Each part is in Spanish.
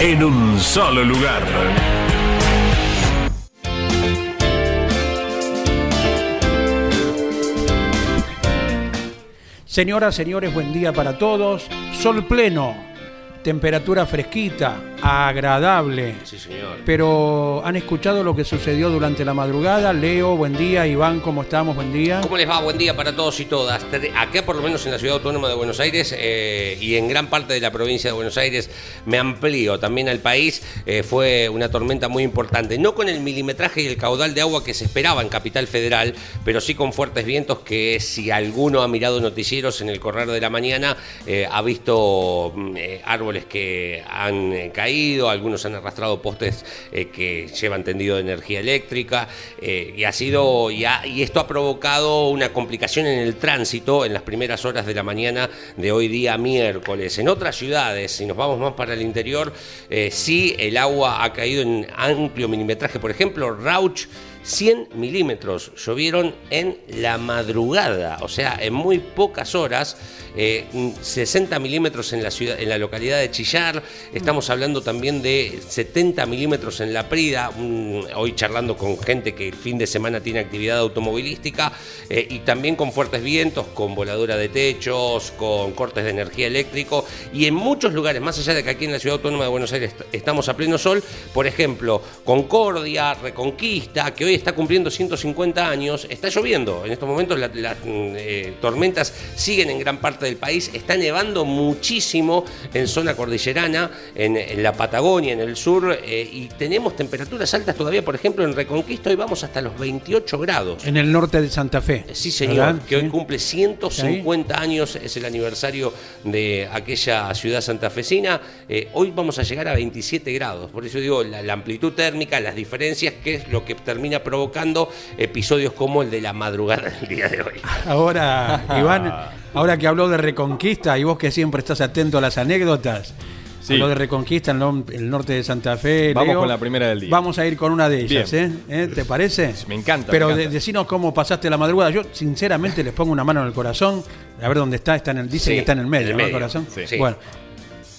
en un solo lugar. Señoras, señores, buen día para todos. Sol pleno, temperatura fresquita, agradable. Sí, señor. Pero han escuchado lo que sucedió durante la madrugada. Leo, buen día. Iván, ¿cómo estamos? Buen día. ¿Cómo les va? Buen día para todos y todas. Acá, por lo menos en la ciudad autónoma de Buenos Aires eh, y en gran parte de la provincia de Buenos Aires, me amplío también al país. eh, fue una tormenta muy importante. No con el milimetraje y el caudal de agua que se esperaba en Capital Federal, pero sí con fuertes vientos que, si alguno ha mirado noticieros en el correr de la mañana, eh, ha visto mm, eh, que han eh, caído, algunos han arrastrado postes eh, que llevan tendido de energía eléctrica eh, y ha sido y, esto ha provocado una complicación en el tránsito en las primeras horas de la mañana de hoy día miércoles. En otras ciudades, si nos vamos más para el interior, sí el agua ha caído en amplio milimetraje. Por ejemplo, Rauch 100 milímetros llovieron en la madrugada, o sea, en muy pocas horas, eh, 60 milímetros en la ciudad, en la localidad de Chillar, estamos hablando también de 70 milímetros en La Prida, un- hoy charlando con gente que el fin de semana tiene actividad automovilística, eh, y también con fuertes vientos, con voladura de techos, con cortes de energía eléctrico, y en muchos lugares, más allá de que aquí en la ciudad autónoma de Buenos Aires est- estamos a pleno sol, por ejemplo, Concordia, Reconquista, que hoy está cumpliendo 150 años, está lloviendo. En estos momentos la- las mm, eh, tormentas siguen en gran parte del país, está nevando muchísimo en zona cordillerana, en, en la Patagonia, en el sur, eh, y tenemos temperaturas altas todavía, por ejemplo, en Reconquista hoy vamos hasta los 28 grados. En el norte de Santa Fe. Sí, señor, ¿verdad? que hoy cumple 150 años, es el aniversario de aquella ciudad santafesina. Eh, hoy vamos a llegar a 27 grados, por eso digo, la, la amplitud térmica, las diferencias, que es lo que termina provocando episodios como el de la madrugada del día de hoy. Ahora, Iván, ahora que habló de Reconquista y vos que siempre estás atento a las anécdotas, Sí. habló de Reconquista en lo- el norte de Santa Fe. Vamos Leo. con la primera del día. Vamos a ir con una de ellas, ¿eh? ¿Eh? ¿Te parece? Me encanta, Pero me de- encanta. decinos cómo pasaste la madrugada. Yo, sinceramente, les pongo una mano en el corazón. A ver dónde está. está en el, dicen Sí, que está en el medio, en el ¿no? El medio, corazón. sí. Sí. Bueno,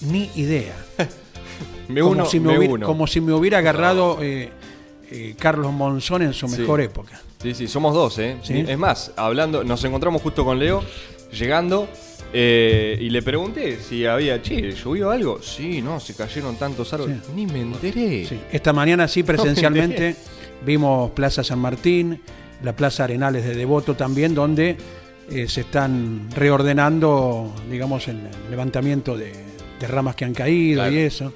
ni idea. Me como, si me me hubiera, uno. como si me hubiera agarrado eh, eh, Carlos Monzón en su Sí. mejor época. Sí, sí, somos dos, ¿eh? Sí. Es más, hablando, nos encontramos justo con Leo, llegando, eh, y le pregunté si había, che, ¿llovió algo? Sí, no, se cayeron tantos árboles. Sí. Ni me enteré. Sí, Esta mañana sí, presencialmente, vimos Plaza San Martín, la Plaza Arenales de Devoto también, donde eh, se están reordenando, digamos, el levantamiento de, de ramas que han caído Claro. y eso.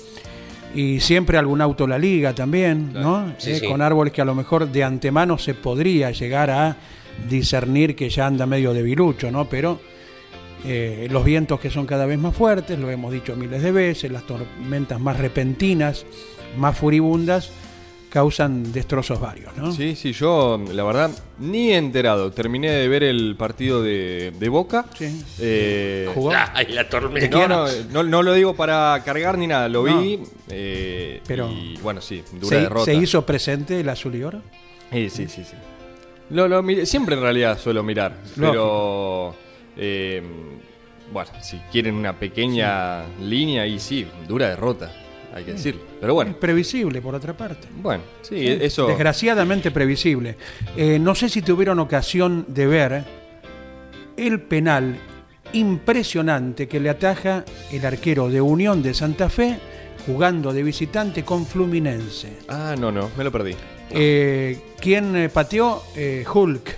Y siempre algún auto la liga también, ¿no? Sí, Eh, sí. Con árboles que a lo mejor de antemano se podría llegar a discernir que ya anda medio debilucho, ¿no? Pero eh, los vientos que son cada vez más fuertes, lo hemos dicho miles de veces, las tormentas más repentinas, más furibundas, causan destrozos varios, ¿no? Sí, sí, yo, la verdad, ni enterado. Terminé de ver el partido de, de Boca. Sí. Eh, ¿Jugó? Ay, la tormenta. no, no, no, no lo digo para cargar ni nada, lo No. vi. eh, Pero- y bueno, sí, dura ¿Se, derrota. se hizo presente el azul y oro? Sí, sí, sí, sí. Lo, lo miré- siempre en realidad suelo mirar, pero eh, bueno, si quieren una pequeña línea y sí, dura derrota, hay que decirlo. Pero Es bueno, previsible, por otra parte. bueno, sí, eso. Desgraciadamente previsible. Eh, no sé si tuvieron ocasión de ver el penal impresionante que le ataja el arquero de Unión de Santa Fe jugando de visitante con Fluminense. Ah, no, no, me lo perdí. Eh, ¿Quién eh, pateó? Eh, Hulk,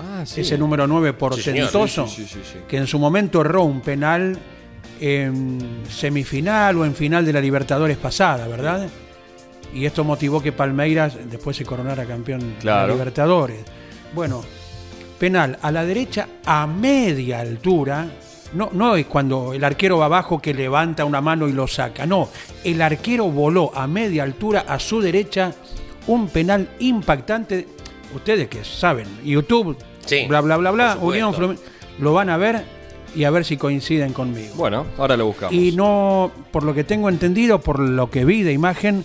Ah, sí. ese número 9 señor. portentoso, Sí, sí, sí, sí, sí. que en su momento erró un penal en semifinal o en final de la Libertadores pasada, ¿verdad? Y esto motivó que Palmeiras después se coronara campeón de la. Libertadores. Bueno, penal a la derecha a media altura. No, no es cuando el arquero va abajo que levanta una mano y lo saca. No, el arquero voló a media altura a su derecha un penal impactante. Ustedes que saben, YouTube, Sí, bla, bla, bla, bla. Unión lo van a ver y a ver si coinciden conmigo. Bueno, ahora lo buscamos. Y no, por lo que tengo entendido, por lo que vi de imagen,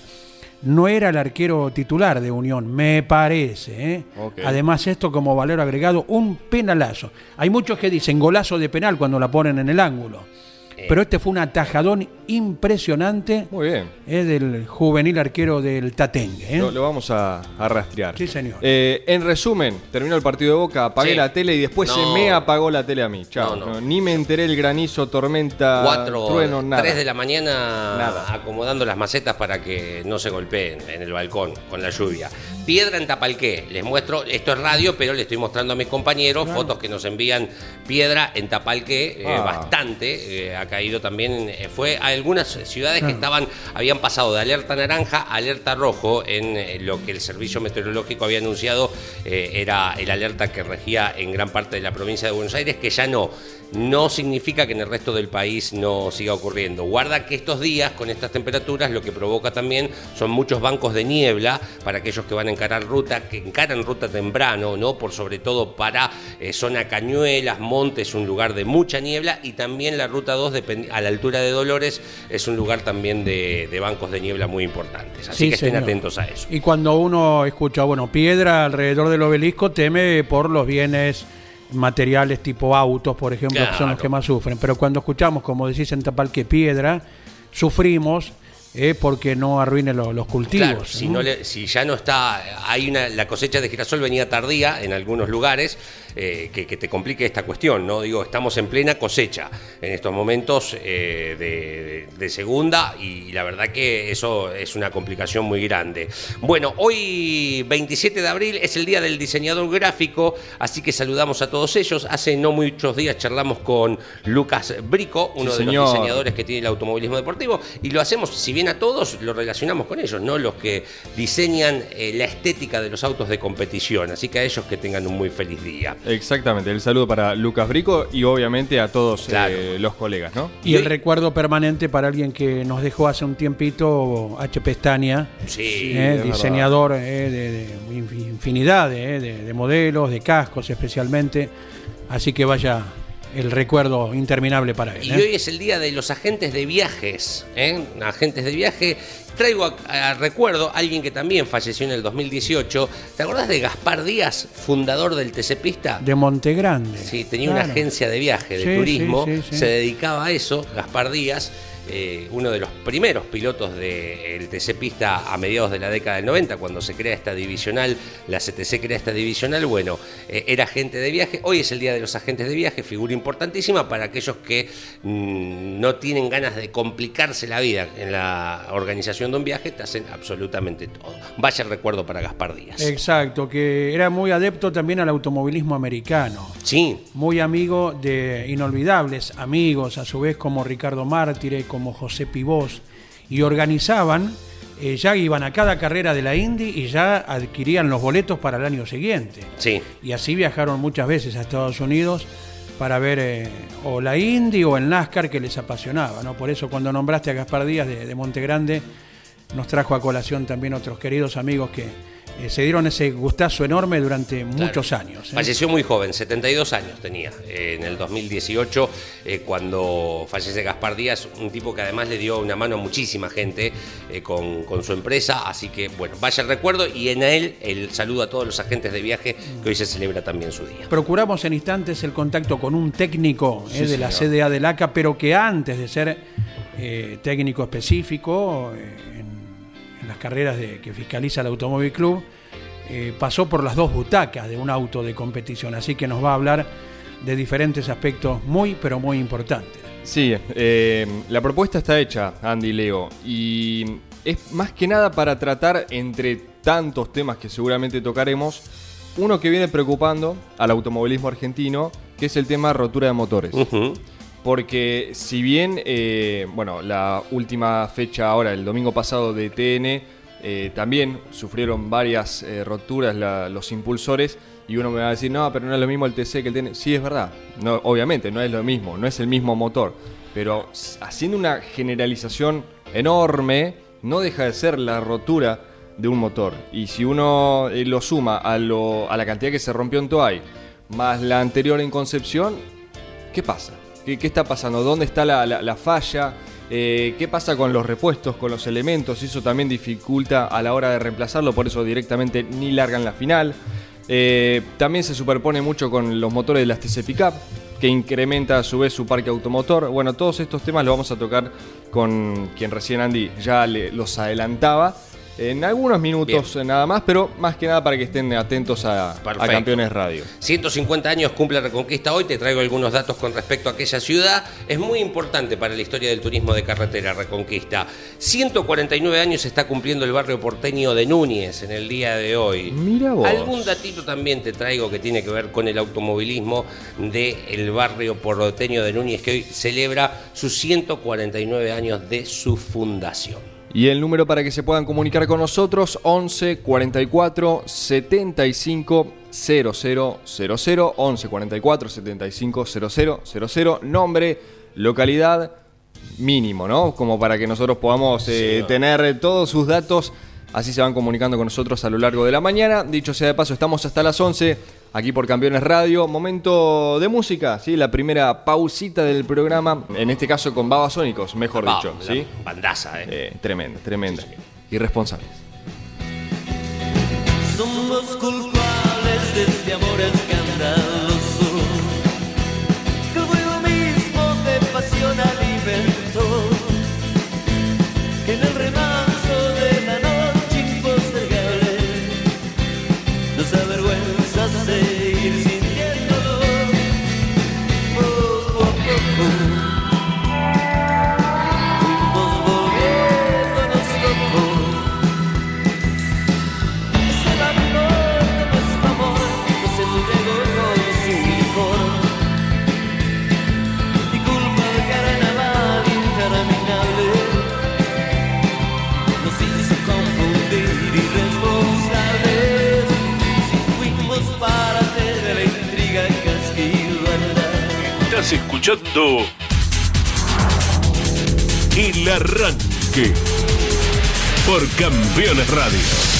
no era el arquero titular de Unión, me parece. ¿eh? Además, esto como valor agregado, un penalazo. Hay muchos que dicen golazo de penal cuando la ponen en el ángulo. Eh. Pero este fue un atajadón impresionante Muy bien. ¿eh? del juvenil arquero del Tatengue. ¿eh? Lo, lo vamos a, a rastrear. Sí, señor. Eh, en resumen, terminó el partido de Boca, apagué Sí. la tele y después No. se me apagó la tele a mí. Chao. No, no. No, ni me enteré el granizo, tormenta, Cuatro, trueno, nada. tres de la mañana Nada. acomodando las macetas para que no se golpeen en el balcón con la lluvia. Piedra en Tapalqué, les muestro, esto es radio, pero le estoy mostrando a mis compañeros fotos que nos envían piedra en Tapalqué, eh, Ah. bastante, eh, ha caído también, eh, fue a algunas ciudades que estaban, habían pasado de alerta naranja a alerta rojo en lo que el servicio meteorológico había anunciado era el alerta que regía en gran parte de la provincia de Buenos Aires, que ya no no significa que en el resto del país no siga ocurriendo. Guarda que estos días, con estas temperaturas, lo que provoca también son muchos bancos de niebla para aquellos que van a encarar ruta, que encaran ruta temprano, ¿no? Por sobre todo para eh, zona Cañuelas, Montes, un lugar de mucha niebla, y también la ruta 2, dependi- a la altura de Dolores, es un lugar también de, de bancos de niebla muy importantes. Así Sí, que estén señor. atentos a eso. Y cuando uno escucha, bueno, piedra alrededor del obelisco, teme por los bienes materiales tipo autos, por ejemplo, que son los que más sufren. Pero cuando escuchamos, como decís en Tapalque, piedra, sufrimos eh, porque no arruine lo- los cultivos. Claro, si, ¿no? no le- si ya no está, hay una, la cosecha de girasol venía tardía en algunos lugares, eh, que, que te complique esta cuestión, ¿no? Digo, estamos en plena cosecha en estos momentos eh, de, de segunda y la verdad que eso es una complicación muy grande. Bueno, hoy 27 de abril es el día del diseñador gráfico, así que saludamos a todos ellos. Hace no muchos días charlamos con Lucas Brico, uno Sí, de señor. los diseñadores que tiene el automovilismo deportivo, y lo hacemos, si bien a todos, lo relacionamos con ellos, ¿no? Los que diseñan eh, la estética de los autos de competición. Así que a ellos que tengan un muy feliz día. Exactamente, el saludo para Lucas Brico y obviamente a todos Claro. eh, los colegas, ¿no? Y el recuerdo permanente para alguien que nos dejó hace un tiempito, H. Pestaña, Sí. eh, diseñador eh, de, de infinidad de- de modelos, de cascos especialmente. Así que vaya el recuerdo interminable para él. Y ¿eh? hoy es el día de los agentes de viajes, ¿eh? agentes de viaje. Traigo a, a recuerdo a alguien que también falleció en el 2018. ¿Te acordás de Gaspar Díaz, fundador del TC Pista? De Montegrande. Sí, tenía una agencia de viaje, de Sí, turismo, sí, sí, sí. se dedicaba a eso, Gaspar Díaz, eh, uno de los primeros pilotos del TC Pista a mediados de la década del 90, cuando se crea esta divisional, la CTC crea esta divisional, bueno, eh, era agente de viaje, hoy es el Día de los Agentes de Viaje, figura importantísima para aquellos que mm, no tienen ganas de complicarse la vida en la organización de un viaje, te hacen absolutamente todo. Vaya recuerdo para Gaspar Díaz. Exacto, que era muy adepto también al automovilismo americano. Sí, Muy amigo de inolvidables amigos, a su vez como Ricardo Mártire, como José Pibós, y organizaban, eh, ya iban a cada carrera de la Indy y ya adquirían los boletos para el año siguiente. sí. Y así viajaron muchas veces a Estados Unidos para ver eh, o la Indy o el NASCAR que les apasionaba. ¿no? Por eso cuando nombraste a Gaspar Díaz de, de Montegrande, nos trajo a colación también otros queridos amigos que eh, se dieron ese gustazo enorme durante muchos años. ¿eh? Falleció muy joven, 72 años tenía, eh, en el 2018, eh, cuando fallece Gaspar Díaz, un tipo que además le dio una mano a muchísima gente con, con su empresa, así que bueno, vaya el recuerdo y en él el saludo a todos los agentes de viaje que hoy se celebra también su día. Procuramos en instantes el contacto con un técnico Sí, de la. CDA del ACA, pero que antes de ser técnico específico en, las carreras de, que fiscaliza el Automóvil Club, eh, pasó por las dos butacas de un auto de competición. Así que nos va a hablar de diferentes aspectos muy, pero muy importantes. Sí, eh, la propuesta está hecha, Andy Leo, y es más que nada para tratar entre tantos temas que seguramente tocaremos, uno que viene preocupando al automovilismo argentino, que es el tema rotura de motores. Porque si bien, eh, bueno, la última fecha ahora, el domingo pasado de TN, eh, también sufrieron varias roturas los impulsores, y uno me va a decir, no, pero no es lo mismo el TC que el TN. Sí, es verdad. Obviamente, no es lo mismo, no es el mismo motor. Pero haciendo una generalización enorme, no deja de ser la rotura de un motor. Y si uno eh, lo suma a, lo, a la cantidad que se rompió en Toay, más la anterior en Concepción, ¿qué pasa? ¿Qué, está pasando? ¿Dónde está la, falla? Eh, ¿Qué pasa con los repuestos, con los elementos? Eso también dificulta a la hora de reemplazarlo, por eso directamente ni largan la final. Eh, también se superpone mucho con los motores de las TC Pickup, que incrementa a su vez su parque automotor. Bueno, todos estos temas los vamos a tocar con quien recién Andy ya los adelantaba en algunos minutos nada más, pero más que nada para que estén atentos a, Campeones Radio. 150 años cumple Reconquista hoy, te traigo algunos datos con respecto a aquella ciudad. Es muy importante para la historia del turismo de carretera Reconquista. 149 años está cumpliendo el barrio porteño de Núñez en el día de hoy. Mira vos. Algún datito también te traigo que tiene que ver con el automovilismo del barrio porteño de Núñez que hoy celebra sus 149 años de su fundación. Y el número para que se puedan comunicar con nosotros, 11 44 75 00 11 44 75 00 nombre, localidad, mínimo, ¿no? Como para que nosotros podamos eh, tener todos sus datos, así se van comunicando con nosotros a lo largo de la mañana. Dicho sea de paso, estamos hasta las 11 aquí por Campeones Radio. Momento de música, ¿sí? La primera pausita del programa, en este caso con Babasónicos, mejor dicho, ¿sí? Bandaza, ¿eh? eh tremenda, tremenda. Irresponsables. Somos culpables de este amor escuchando El Arranque por Campeones Radio.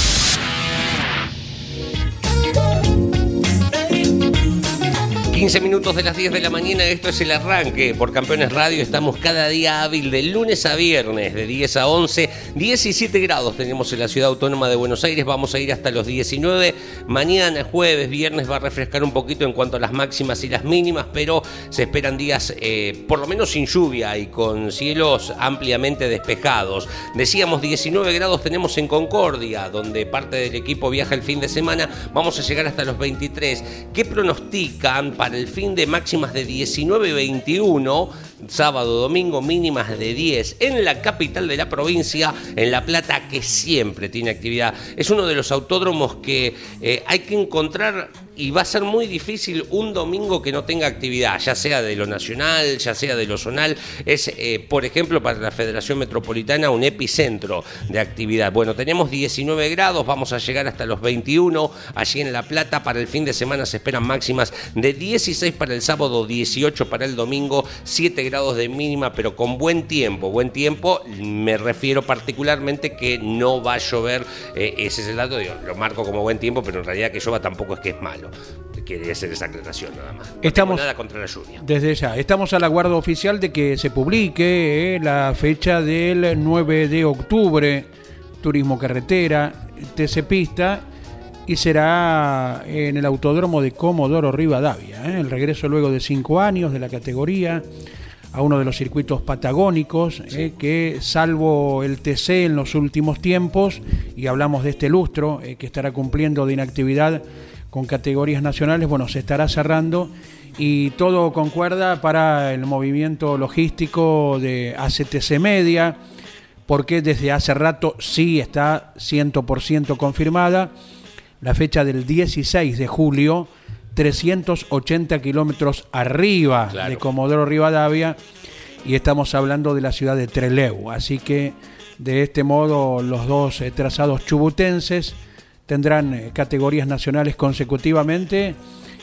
15 minutos de las 10 de la mañana, esto es el arranque por Campeones Radio. Estamos cada día hábil de lunes a viernes, de 10 a 11. 17 grados tenemos en la ciudad autónoma de Buenos Aires, vamos a ir hasta los 19. Mañana, jueves, viernes va a refrescar un poquito en cuanto a las máximas y las mínimas, pero se esperan días eh, por lo menos sin lluvia y con cielos ampliamente despejados. Decíamos 19 grados tenemos en Concordia, donde parte del equipo viaja el fin de semana. Vamos a llegar hasta los 23. ¿Qué pronostican para el fin de máximas de 19 y 21, sábado, domingo mínimas de 10 en la capital de la provincia, en La Plata, que siempre tiene actividad. Es uno de los autódromos que eh, hay que encontrar y va a ser muy difícil un domingo que no tenga actividad, ya sea de lo nacional, ya sea de lo zonal. Es, eh, por ejemplo, para la Federación Metropolitana un epicentro de actividad. Bueno, tenemos 19 grados, vamos a llegar hasta los 21 allí en La Plata. Para el fin de semana se esperan máximas de 16 para el sábado, 18 para el domingo, 7 grados de mínima, pero con buen tiempo. Buen tiempo, me refiero particularmente que no va a llover, eh, ese es el dato, lo marco como buen tiempo, pero en realidad que llueva tampoco es que es malo. Quería hacer esa aclaración nada más. estamos nada contra la lluvia. Desde ya, estamos a la guarda oficial de que se publique eh, la fecha del 9 de octubre, Turismo Carretera, TC Pista, y será en el Autódromo de Comodoro Rivadavia. Eh, el regreso luego de cinco años de la categoría a uno de los circuitos patagónicos, eh, que salvo el TC en los últimos tiempos, y hablamos de este lustro que estará cumpliendo de inactividad con categorías nacionales, bueno, se estará cerrando y todo concuerda para el movimiento logístico de ACTC Media, porque desde hace rato sí está 100% confirmada la fecha del 16 de julio, 380 kilómetros arriba Claro. de Comodoro Rivadavia, y estamos hablando de la ciudad de Trelew. Así que de este modo los dos eh, trazados chubutenses tendrán eh, categorías nacionales consecutivamente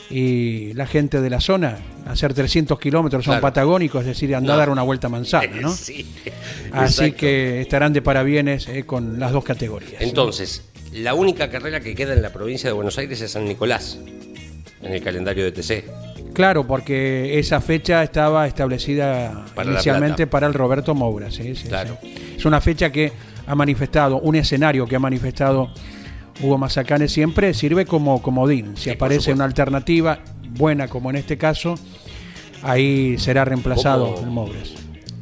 y la gente de la zona hacer 300 kilómetros son Claro. patagónicos, es decir, andar a dar una vuelta a manzana, ¿no? Sí. Así Exacto. que estarán de parabienes eh, con las dos categorías. Entonces, la única carrera que queda en la provincia de Buenos Aires es San Nicolás, en el calendario de TC. Claro, porque esa fecha estaba establecida Para inicialmente para el Roberto Moura. sí, sí, Claro. Es una fecha que ha manifestado, un escenario que ha manifestado Hugo Mazacane siempre, sirve como comodín. Si Sí, aparece una alternativa buena como en este caso, ahí será reemplazado ¿Cómo? el Moures.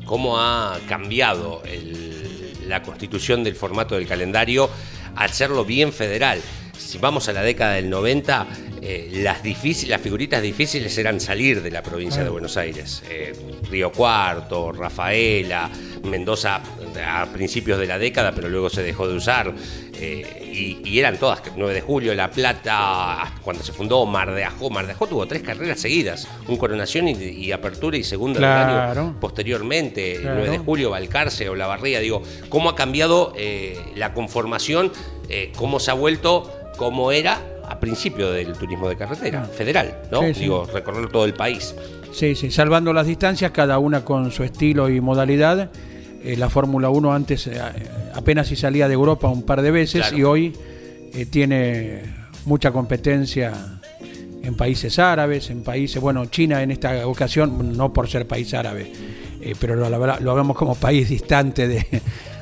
cómo ha cambiado el- la constitución del formato del calendario al serlo bien federal. Si vamos a la década del 90, eh, las, difícil- las figuritas difíciles eran salir de la provincia de Buenos Aires. Eh, Río Cuarto, Rafaela, Mendoza a principios de la década, pero luego se dejó de usar. Eh, y, y eran todas, 9 de julio, La Plata, cuando se fundó Mar de Ajó. Mar de Ajó tuvo tres carreras seguidas, un coronación y, y apertura y segunda del año Claro. posteriormente, Claro. 9 de julio, Balcarce o La Barría, digo, cómo ha cambiado eh, la conformación, eh, cómo se ha vuelto como era a principio del turismo de carretera, federal, ¿no? Sí, sí. Digo, recorrer todo el país. Sí, sí, salvando las distancias, cada una con su estilo y modalidad. Eh, la Fórmula 1 antes eh, apenas si salía de Europa un par de veces Claro. y hoy eh, tiene mucha competencia en países árabes, en países, bueno, China en esta ocasión, no por ser país árabe, pero lo, lo hagamos como país distante de,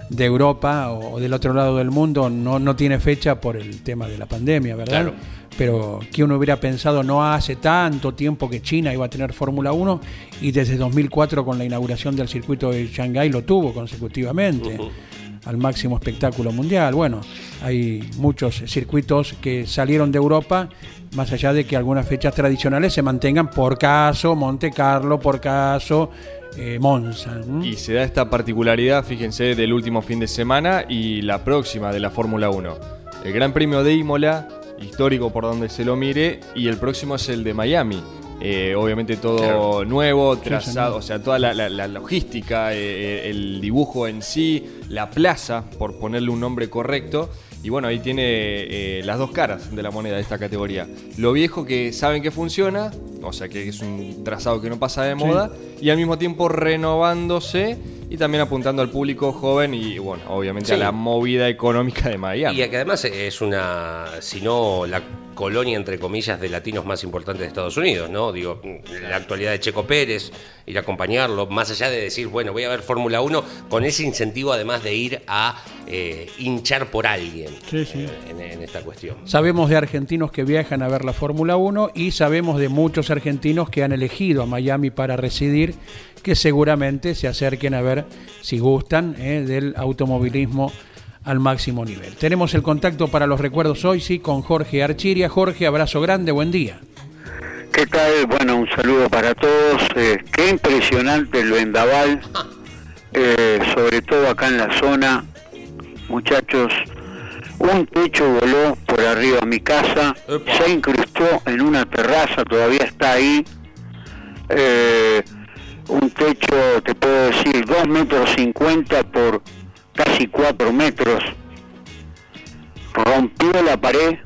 de Europa o, del otro lado del mundo, no, no tiene fecha por el tema de la pandemia, ¿verdad? Claro. pero que uno hubiera pensado no hace tanto tiempo que China iba a tener Fórmula 1 y desde 2004 con la inauguración del circuito de Shanghái lo tuvo consecutivamente al máximo espectáculo mundial. Bueno, hay muchos circuitos que salieron de Europa, más allá de que algunas fechas tradicionales se mantengan por caso Monte Carlo, por caso eh, Monza. Y se da esta particularidad, fíjense, del último fin de semana y la próxima de la Fórmula 1. El Gran Premio de Imola, histórico por donde se lo mire, y el próximo es el de Miami. Eh, obviamente todo Claro. nuevo, trazado, o sea, toda la, la- la logística, eh, el dibujo en sí, la plaza, por ponerle un nombre correcto. Y bueno, ahí tiene eh, las dos caras de la moneda de esta categoría. Lo viejo que saben que funciona, o sea que es un trazado que no pasa de moda, y al mismo tiempo renovándose y también apuntando al público joven y bueno, obviamente a la movida económica de Miami. Y que además es una, si no la colonia, entre comillas, de latinos más importante de Estados Unidos, ¿no? Digo, la actualidad de Checo Pérez, ir a acompañarlo, más allá de decir, bueno, voy a ver Fórmula 1, con ese incentivo además de ir a eh, hinchar por alguien Sí, sí. eh, en, en esta cuestión. Sabemos de argentinos que viajan a ver la Fórmula 1 y sabemos de muchos argentinos que han elegido a Miami para residir, que seguramente se acerquen a ver si gustan eh, del automovilismo al máximo nivel. Tenemos el contacto para los recuerdos hoy, sí, con Jorge Archiria. Jorge, abrazo grande, buen día. ¿Qué tal? Bueno, un saludo para todos. Eh, qué impresionante el vendaval, eh, sobre todo acá en la zona. Muchachos, un techo voló por arriba a mi casa, Epa. se incrustó en una terraza, todavía está ahí. Eh, un techo, te puedo decir, 2 metros 50 por casi 4 metros. Rompió la pared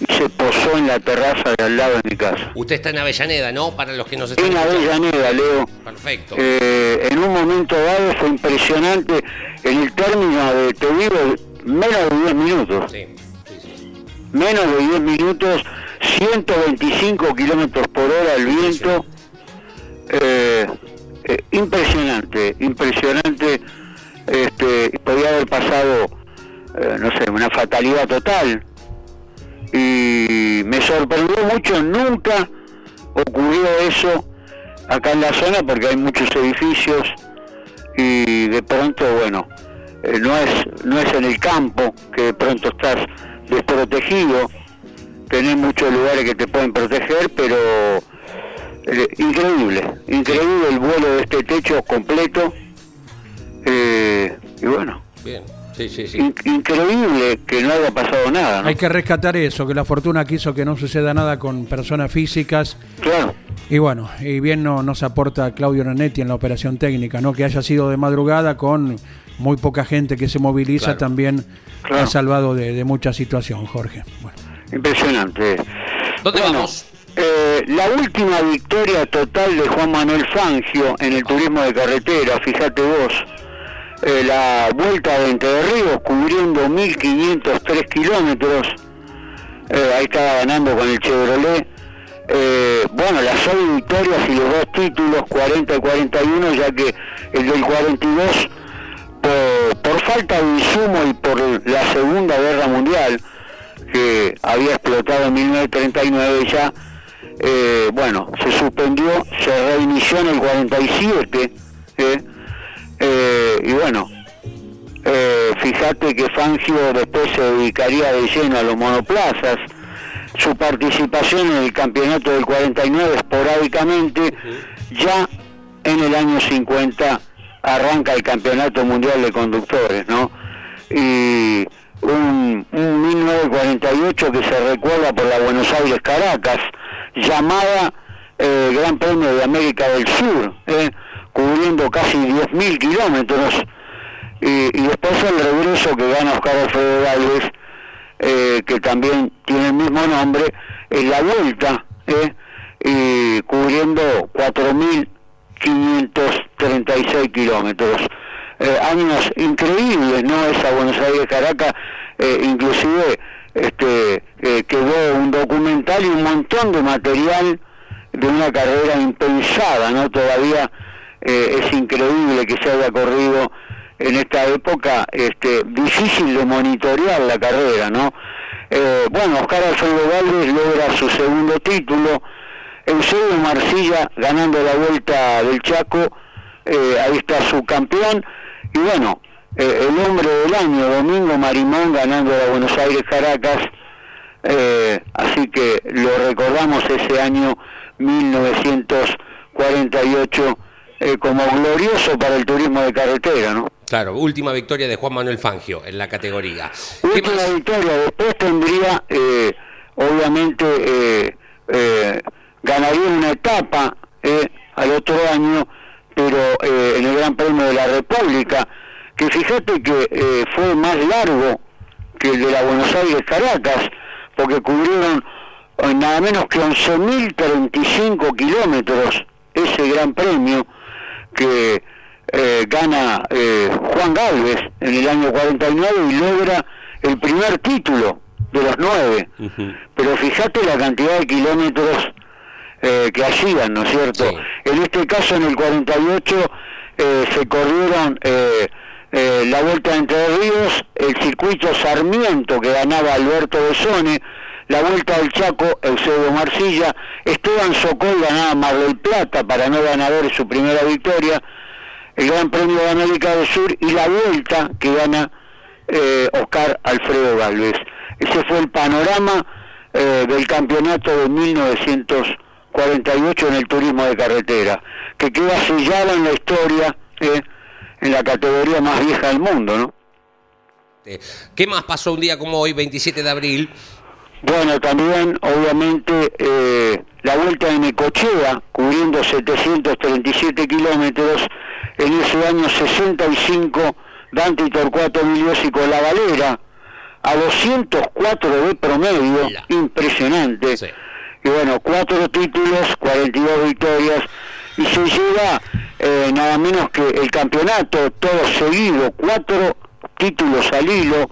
y se posó en la terraza de al lado de mi casa. Usted está en Avellaneda, ¿no? Para los que nos están En. Avellaneda, Leo. Perfecto. Eh, en un momento dado fue impresionante. En el término de, te digo, menos de 10 minutos. Sí, sí, sí. Menos de 10 minutos, 125 kilómetros por hora el viento. Eh, eh, impresionante, impresionante. Este, podía haber pasado, eh, no sé, una fatalidad total. Y me sorprendió mucho, nunca ocurrió eso acá en la zona porque hay muchos edificios y de pronto, bueno, eh, no es no es en el campo que de pronto estás desprotegido tenés muchos lugares que te pueden proteger, pero eh, increíble, increíble el vuelo de este techo completo. Eh, y bueno, Bien. Sí, sí, sí. in- increíble que no haya pasado nada, ¿no? Hay que rescatar eso, que la fortuna quiso que no suceda nada con personas físicas. Claro, Y bueno, y bien no, nos aporta Claudio Nanetti en la operación técnica, ¿no? Que haya sido de madrugada con muy poca gente que se moviliza Claro. también Claro. ha salvado de, de mucha situación, Jorge. Bueno, impresionante. ¿Dónde Bueno, vamos? La última victoria total de Juan Manuel Fangio en el turismo de carretera, fíjate vos, eh, la vuelta de Entre Ríos cubriendo 1503 kilómetros, eh, ahí estaba ganando con el Chevrolet. Eh, bueno, las seis victorias y los dos títulos, 40 y 41, ya que el del 42, por, por falta de insumo y por la Segunda Guerra Mundial, que había explotado en 1939 ya, eh, bueno, se suspendió, se reinició en el 47, ¿eh? Eh, y bueno, eh, fíjate que Fangio después se dedicaría de lleno a los monoplazas, su participación en el campeonato del 49 esporádicamente, ya en el año 50 arranca el campeonato mundial de conductores, ¿no? Y un, un 1948 que se recuerda por la Buenos Aires Caracas, llamada eh, Gran Premio de América del Sur, ¿eh? cubriendo casi 10.000 kilómetros, y, después el regreso que gana Oscar Alfredo Gálvez, eh, que también tiene el mismo nombre, en la vuelta, ¿eh? y cubriendo 4.536 kilómetros. Años increíbles, ¿no? Esa Buenos Aires Caracas, eh, inclusive este, eh, quedó un documental y un montón de material de una carrera impensada, ¿no? Todavía eh, es increíble que se haya corrido en esta época, este, difícil de monitorear la carrera, ¿no? Eh, bueno, Oscar Alfredo Valdés logra su segundo título, Eusebio Marcilla ganando la vuelta del Chaco, eh, ahí está su campeón, y bueno, eh, el hombre del año, Domingo Marimón ganando la Buenos Aires Caracas, eh, así que lo recordamos ese año 1948 eh, como glorioso para el turismo de carretera, ¿no? Claro, última victoria de Juan Manuel Fangio en la categoría. ¿Qué Última más? victoria, después tendría, eh, obviamente, eh, eh, ganaría una etapa eh, al otro año, pero eh, en el Gran Premio de la República, que fíjate que eh, fue más largo que el de la Buenos Aires Caracas, porque cubrieron eh, nada menos que 11.035 kilómetros ese Gran Premio que eh, gana eh, Juan Galvez en el año 49 y logra el primer título de los nueve. Pero fíjate la cantidad de kilómetros eh, que hacían, ¿no es cierto? Sí. En este caso, en el 48, eh, se corrieron eh, la Vuelta de Entre Ríos, el circuito Sarmiento que ganaba Alberto Besone, la Vuelta del Chaco, Eusebio Marcilla, Esteban Socol ganaba Mar del Plata para no ganar su primera victoria, el Gran Premio de América del Sur y la Vuelta que gana eh, Oscar Alfredo Galvez. Ese fue el panorama eh, del campeonato de 1948 en el turismo de carretera, que queda sellado en la historia, eh, en la categoría más vieja del mundo, ¿no? ¿Qué más pasó un día como hoy, 27 de abril? Bueno, también, obviamente, eh, la vuelta de Necochea, cubriendo 737 kilómetros, en ese año 65, Dante y Torcuato Migliosi con la Valera, a 204 de promedio, impresionante. Sí. Y bueno, cuatro títulos, 42 victorias, y se lleva eh, nada menos que el campeonato todo seguido, cuatro títulos al hilo,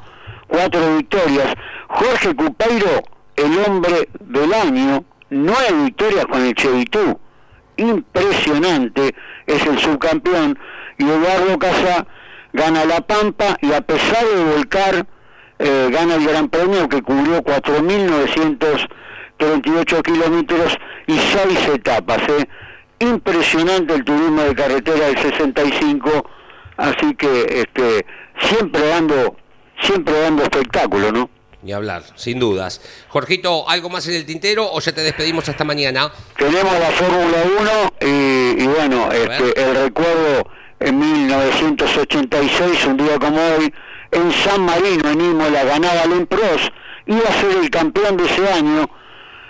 cuatro victorias. Jorge Cupeiro, el hombre del año, nueve victorias con el Chevitú, impresionante, es el subcampeón, y Eduardo Casa gana la Pampa y a pesar de volcar, eh, gana el Gran Premio que cubrió 4.938 kilómetros y seis etapas. ¿eh? Impresionante el turismo de carretera del 65, así que este, siempre dando, siempre dando espectáculo, ¿no? Ni hablar, sin dudas. Jorgito, ¿algo más en el tintero o ya te despedimos hasta mañana? Tenemos la Fórmula 1 y, y bueno, este, el recuerdo en 1986, un día como hoy, en San Marino, en Imola, ganaba Alain Prost, iba a ser el campeón de ese año,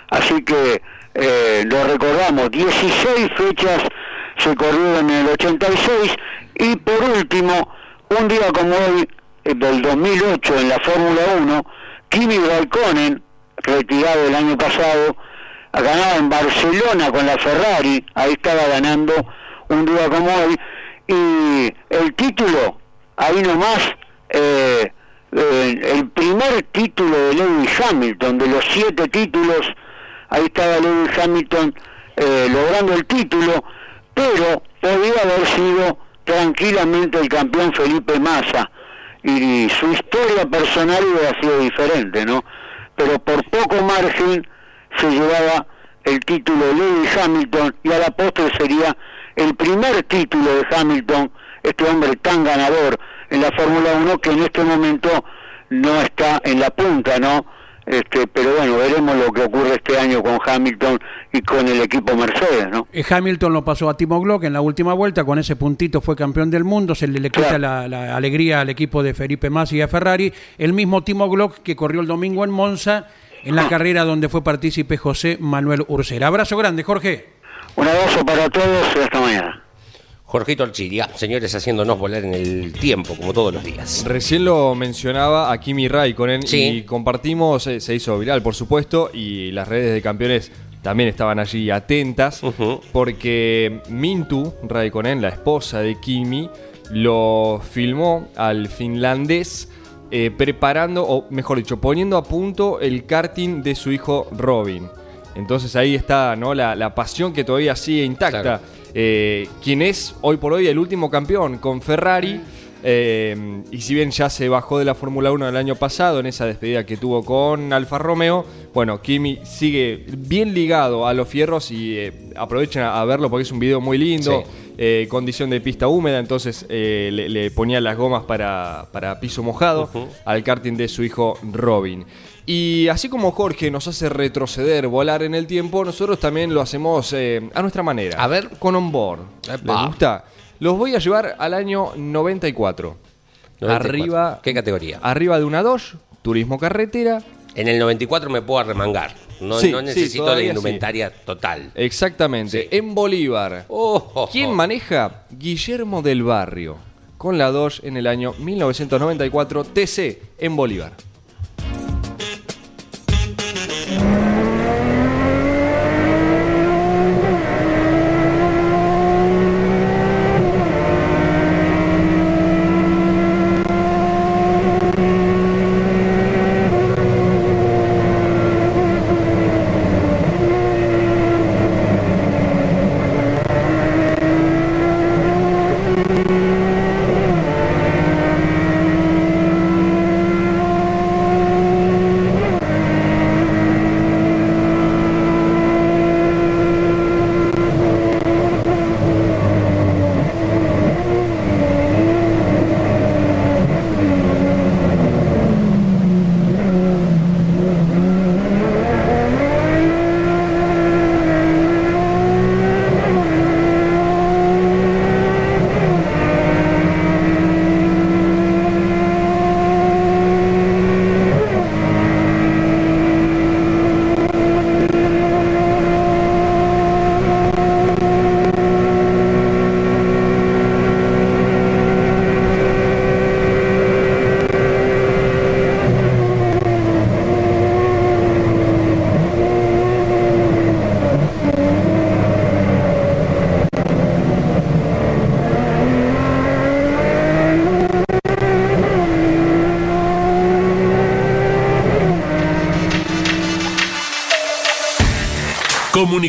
así que eh, lo recordamos, 16 fechas se corrieron en el 86 y por último, un día como hoy, eh, del 2008 en la Fórmula 1, Kimi Raikkonen, retirado el año pasado, ganaba en Barcelona con la Ferrari, ahí estaba ganando un día como hoy, y el título, ahí nomás, eh, eh, el primer título de Lewis Hamilton, de los siete títulos, ahí estaba Lewis Hamilton eh, logrando el título, pero podía haber sido tranquilamente el campeón Felipe Massa, y su historia personal hubiera sido diferente, ¿no? Pero por poco margen se llevaba el título de Lewis Hamilton y a la postre sería el primer título de Hamilton, este hombre tan ganador en la Fórmula 1 que en este momento no está en la punta, ¿no? Este, pero bueno, veremos lo que ocurre este año con Hamilton y con el equipo Mercedes, ¿no? Eh, Hamilton lo pasó a Timo Glock en la última vuelta, con ese puntito fue campeón del mundo, se le, le quita Claro. la, la alegría al equipo de Felipe Massa y a Ferrari. El mismo Timo Glock que corrió el domingo en Monza, en la carrera donde fue partícipe José Manuel Ursera. Abrazo grande, Jorge. Un abrazo para todos y hasta mañana. Jorgito Archiria, señores, haciéndonos volar en el tiempo, como todos los días. Recién lo mencionaba a Kimi Raikkonen Sí. y compartimos, eh, se hizo viral por supuesto, y las redes de campeones también estaban allí atentas, porque Mintu Raikkonen, la esposa de Kimi, lo filmó al finlandés eh, preparando, o mejor dicho, poniendo a punto el karting de su hijo Robin. Entonces ahí está ¿no? la, la pasión que todavía sigue intacta. Claro. Eh, quien es hoy por hoy el último campeón con Ferrari. eh, y si bien ya se bajó de la Fórmula 1 el año pasado en esa despedida que tuvo con Alfa Romeo, bueno, Kimi sigue bien ligado a los fierros y eh, aprovechen a, a verlo porque es un video muy lindo. Sí. eh, condición de pista húmeda, entonces le, le ponía las gomas para, para piso mojado al karting de su hijo Robin. Y así como Jorge nos hace retroceder, volar en el tiempo, nosotros también lo hacemos eh, a nuestra manera. A ver. Con onboard. ¿Les gusta? Los voy a llevar al año 94. 94. Arriba, ¿Qué categoría? Arriba de una Dodge, turismo carretera. En el 94 me puedo arremangar. No, Sí, no sí, necesito la indumentaria total. Exactamente. En Bolívar. Oh, oh, ¿Quién oh. maneja? Guillermo del Barrio. Con la Dodge en el año 1994 TC en Bolívar.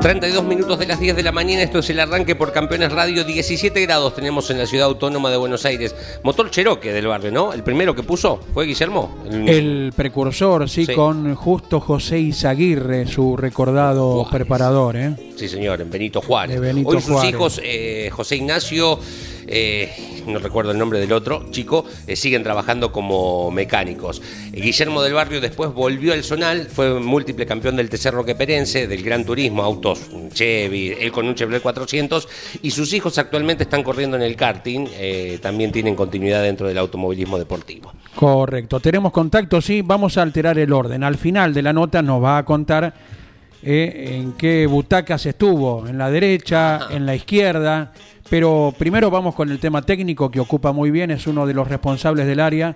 32 minutos de las 10 de la mañana, esto es el arranque por Campeones Radio, 17 grados tenemos en la ciudad autónoma de Buenos Aires. Motor Cherokee del barrio, ¿no? El primero que puso fue Guillermo. El precursor, sí, Sí. con justo José Izaguirre, su recordado Juárez. preparador, ¿eh? Sí, señor, en Benito Juárez. Benito Hoy sus Juárez. hijos, eh, José Ignacio, eh, no recuerdo el nombre del otro chico, eh, siguen trabajando como mecánicos. Guillermo del Barrio después volvió al Zonal, fue múltiple campeón del TC Roque Perense, del Gran Turismo, autos Chevy, él con un Chevrolet 400, y sus hijos actualmente están corriendo en el karting, eh, también tienen continuidad dentro del automovilismo deportivo. Correcto. Tenemos contacto, sí. Vamos a alterar el orden. Al final de la nota nos va a contar eh, en qué butacas estuvo, en la derecha, en la izquierda. Pero primero vamos con el tema técnico que ocupa muy bien, es uno de los responsables del área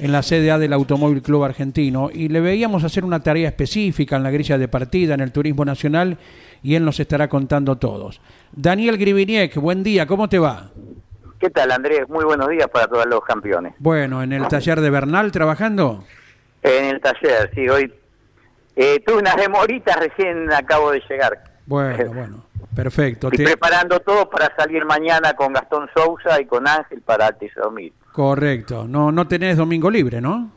en la CDA del Automóvil Club Argentino y le veíamos hacer una tarea específica en la grilla de partida, en el turismo nacional y él nos estará contando todos. Daniel Griviniek, buen día, ¿cómo te va? ¿Qué tal, Andrés? Muy buenos días para todos los campeones. Bueno, en el taller de Bernal trabajando. En el taller, sí, hoy eh, tuve unas demoritas, recién acabo de llegar. Bueno, bueno, perfecto. Y Te- preparando todo para salir mañana con Gastón Sousa y con Ángel para Tesomil. correcto. No, no tenés domingo libre, ¿no?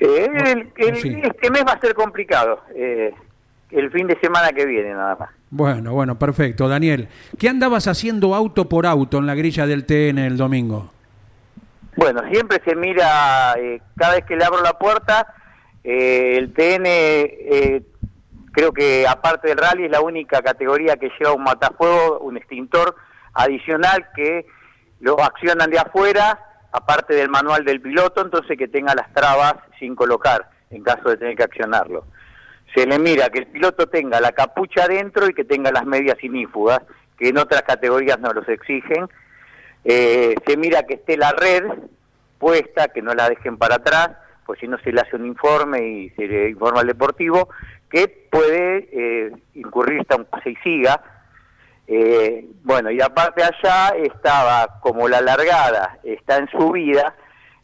Eh, el- el- Sí. Este mes va a ser complicado. eh, el fin de semana que viene, nada más. Bueno, bueno, perfecto. Daniel, ¿qué andabas haciendo auto por auto en la grilla del TN el domingo? Bueno, siempre se mira, eh, cada vez que le abro la puerta, eh, el TN, eh, creo que aparte del rally, es la única categoría que lleva un matafuego, un extintor adicional que lo accionan de afuera, aparte del manual del piloto, entonces que tenga las trabas sin colocar, en caso de tener que accionarlo. Se le mira que el piloto tenga la capucha adentro y que tenga las medias inífugas, que en otras categorías no los exigen. Eh, se mira que esté la red puesta, que no la dejen para atrás, pues si no se le hace un informe y se le informa al deportivo, que puede eh, incurrir hasta un pase y siga. Eh, bueno, y aparte allá estaba, como la largada está en subida,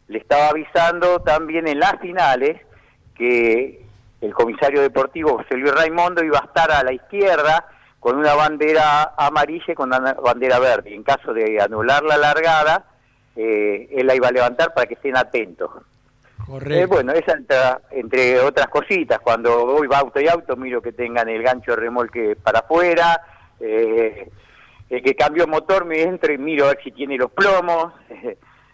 le estaba avisando también en las finales que el comisario deportivo José Luis Raimondo iba a estar a la izquierda con una bandera amarilla y con una bandera verde. En caso de anular la largada, eh, él la iba a levantar para que estén atentos. Eh, bueno, esa entre, entre otras cositas, cuando voy va auto y auto, miro que tengan el gancho de remolque para afuera, eh, el que cambió motor me entro y miro a ver si tiene los plomos.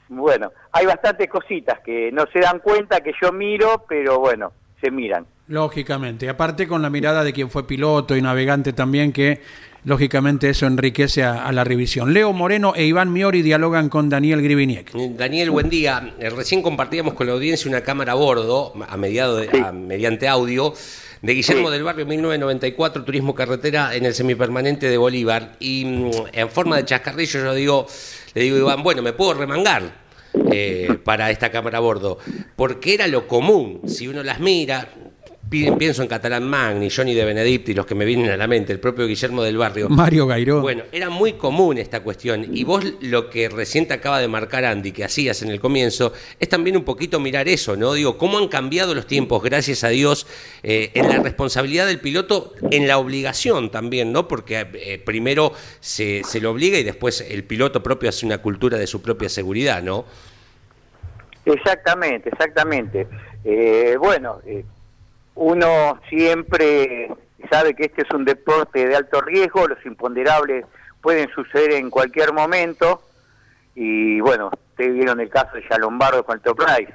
bueno, hay bastantes cositas que no se dan cuenta que yo miro, pero bueno, se miran. Lógicamente, aparte con la mirada de quien fue piloto y navegante también, que lógicamente eso enriquece a, a la revisión. Leo Moreno e Iván Miori dialogan con Daniel Griviniek. Daniel, buen día. Eh, Recién compartíamos con la audiencia una cámara a bordo, a mediado de- a- mediante audio, de Guillermo del Barrio 1994, Turismo Carretera en el semipermanente de Bolívar. Y mm, en forma de chascarrillo yo digo, le digo a Iván, bueno, me puedo remangar eh, para esta cámara a bordo, porque era lo común, si uno las mira. Pi- Pienso en Catalán Magni, Johnny de Benedicti, los que me vienen a la mente, el propio Guillermo del Barrio. Mario Gairó. Bueno, era muy común esta cuestión y vos lo que recién te acaba de marcar Andy, que hacías en el comienzo, es también un poquito mirar eso, ¿no? Digo, cómo han cambiado los tiempos, gracias a Dios, eh, en la responsabilidad del piloto, en la obligación también, ¿no? Porque eh, primero se, se lo obliga y después el piloto propio hace una cultura de su propia seguridad, ¿no? Exactamente, exactamente. Eh, bueno, eh, uno siempre sabe que este es un deporte de alto riesgo, los imponderables pueden suceder en cualquier momento y bueno, ustedes vieron el caso de Lombardo con el Top Price.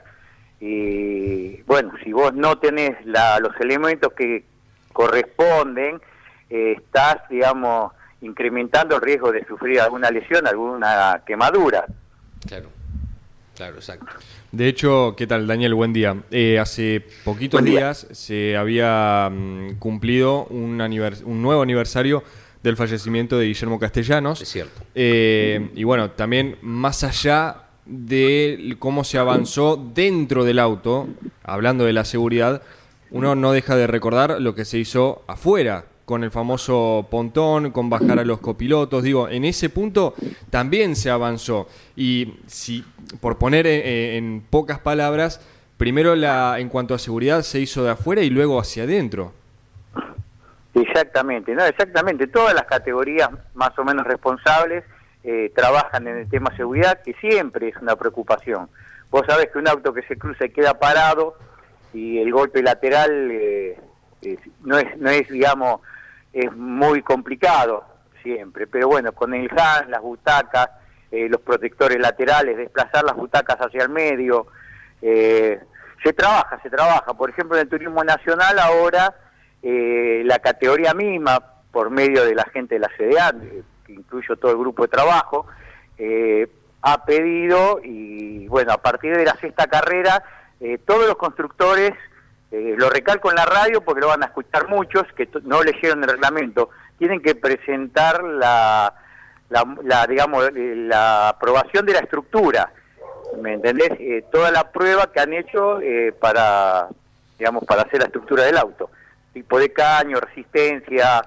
Y bueno, si vos no tenés la- los elementos que corresponden, eh, estás, digamos, incrementando el riesgo de sufrir alguna lesión, alguna quemadura. Claro, claro, exacto. De hecho, ¿qué tal, Daniel? Buen día. Eh, hace poquitos Buen día. días se había mm, cumplido un, anivers- un nuevo aniversario del fallecimiento de Guillermo Castellanos. Es cierto. Eh, y bueno, también más allá de cómo se avanzó dentro del auto, hablando de la seguridad, uno no deja de recordar lo que se hizo afuera, con el famoso pontón, con bajar a los copilotos. Digo, en ese punto también se avanzó. Y si, por poner eh, en pocas palabras, primero la, en cuanto a seguridad se hizo de afuera y luego hacia adentro. Exactamente, no, exactamente. Todas las categorías más o menos responsables eh, trabajan en el tema seguridad, que siempre es una preocupación. Vos sabés que un auto que se cruza y queda parado y el golpe lateral eh, no es, no es, digamos, es muy complicado siempre. Pero bueno, con el HAN, las butacas, eh, los protectores laterales, desplazar las butacas hacia el medio, eh, se trabaja, se trabaja. Por ejemplo, en el turismo nacional ahora eh, la categoría misma, por medio de la gente de la CDA, que incluyo todo el grupo de trabajo, eh, ha pedido, y bueno, a partir de la sexta carrera, eh, todos los constructores, eh, lo recalco en la radio porque lo van a escuchar muchos, que no leyeron el reglamento, tienen que presentar la, la, la, digamos, eh, la aprobación de la estructura. ¿Me entendés? Eh, toda la prueba que han hecho eh, para, digamos, para hacer la estructura del auto. Tipo de caño, resistencia,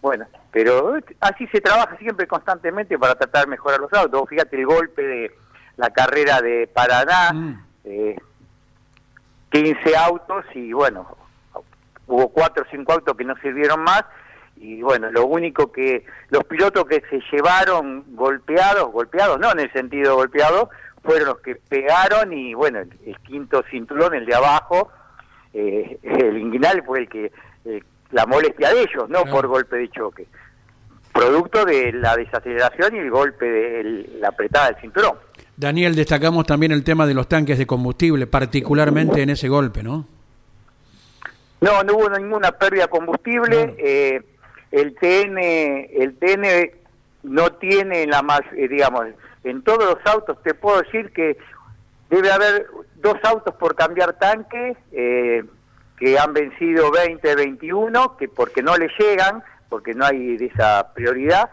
bueno, pero eh, así se trabaja siempre constantemente para tratar de mejorar los autos. Fíjate el golpe de la carrera de Paraná, Mm. Eh, 15 autos y bueno, hubo cuatro o cinco autos que no sirvieron más y bueno, lo único que los pilotos que se llevaron golpeados, golpeados no en el sentido golpeado, fueron los que pegaron y bueno, el, el quinto cinturón, el de abajo, eh, el inguinal fue el que eh, la molestia de ellos, no por golpe de choque, producto de la desaceleración y el golpe de el- la apretada del cinturón. Daniel, destacamos también el tema de los tanques de combustible, particularmente en ese golpe, ¿no? No, no hubo ninguna pérdida de combustible. eh, el TN, el TN no tiene la más, eh, digamos, en todos los autos te puedo decir que debe haber dos autos por cambiar tanque eh, que han vencido 20, 21, que porque no le llegan, porque no hay esa prioridad,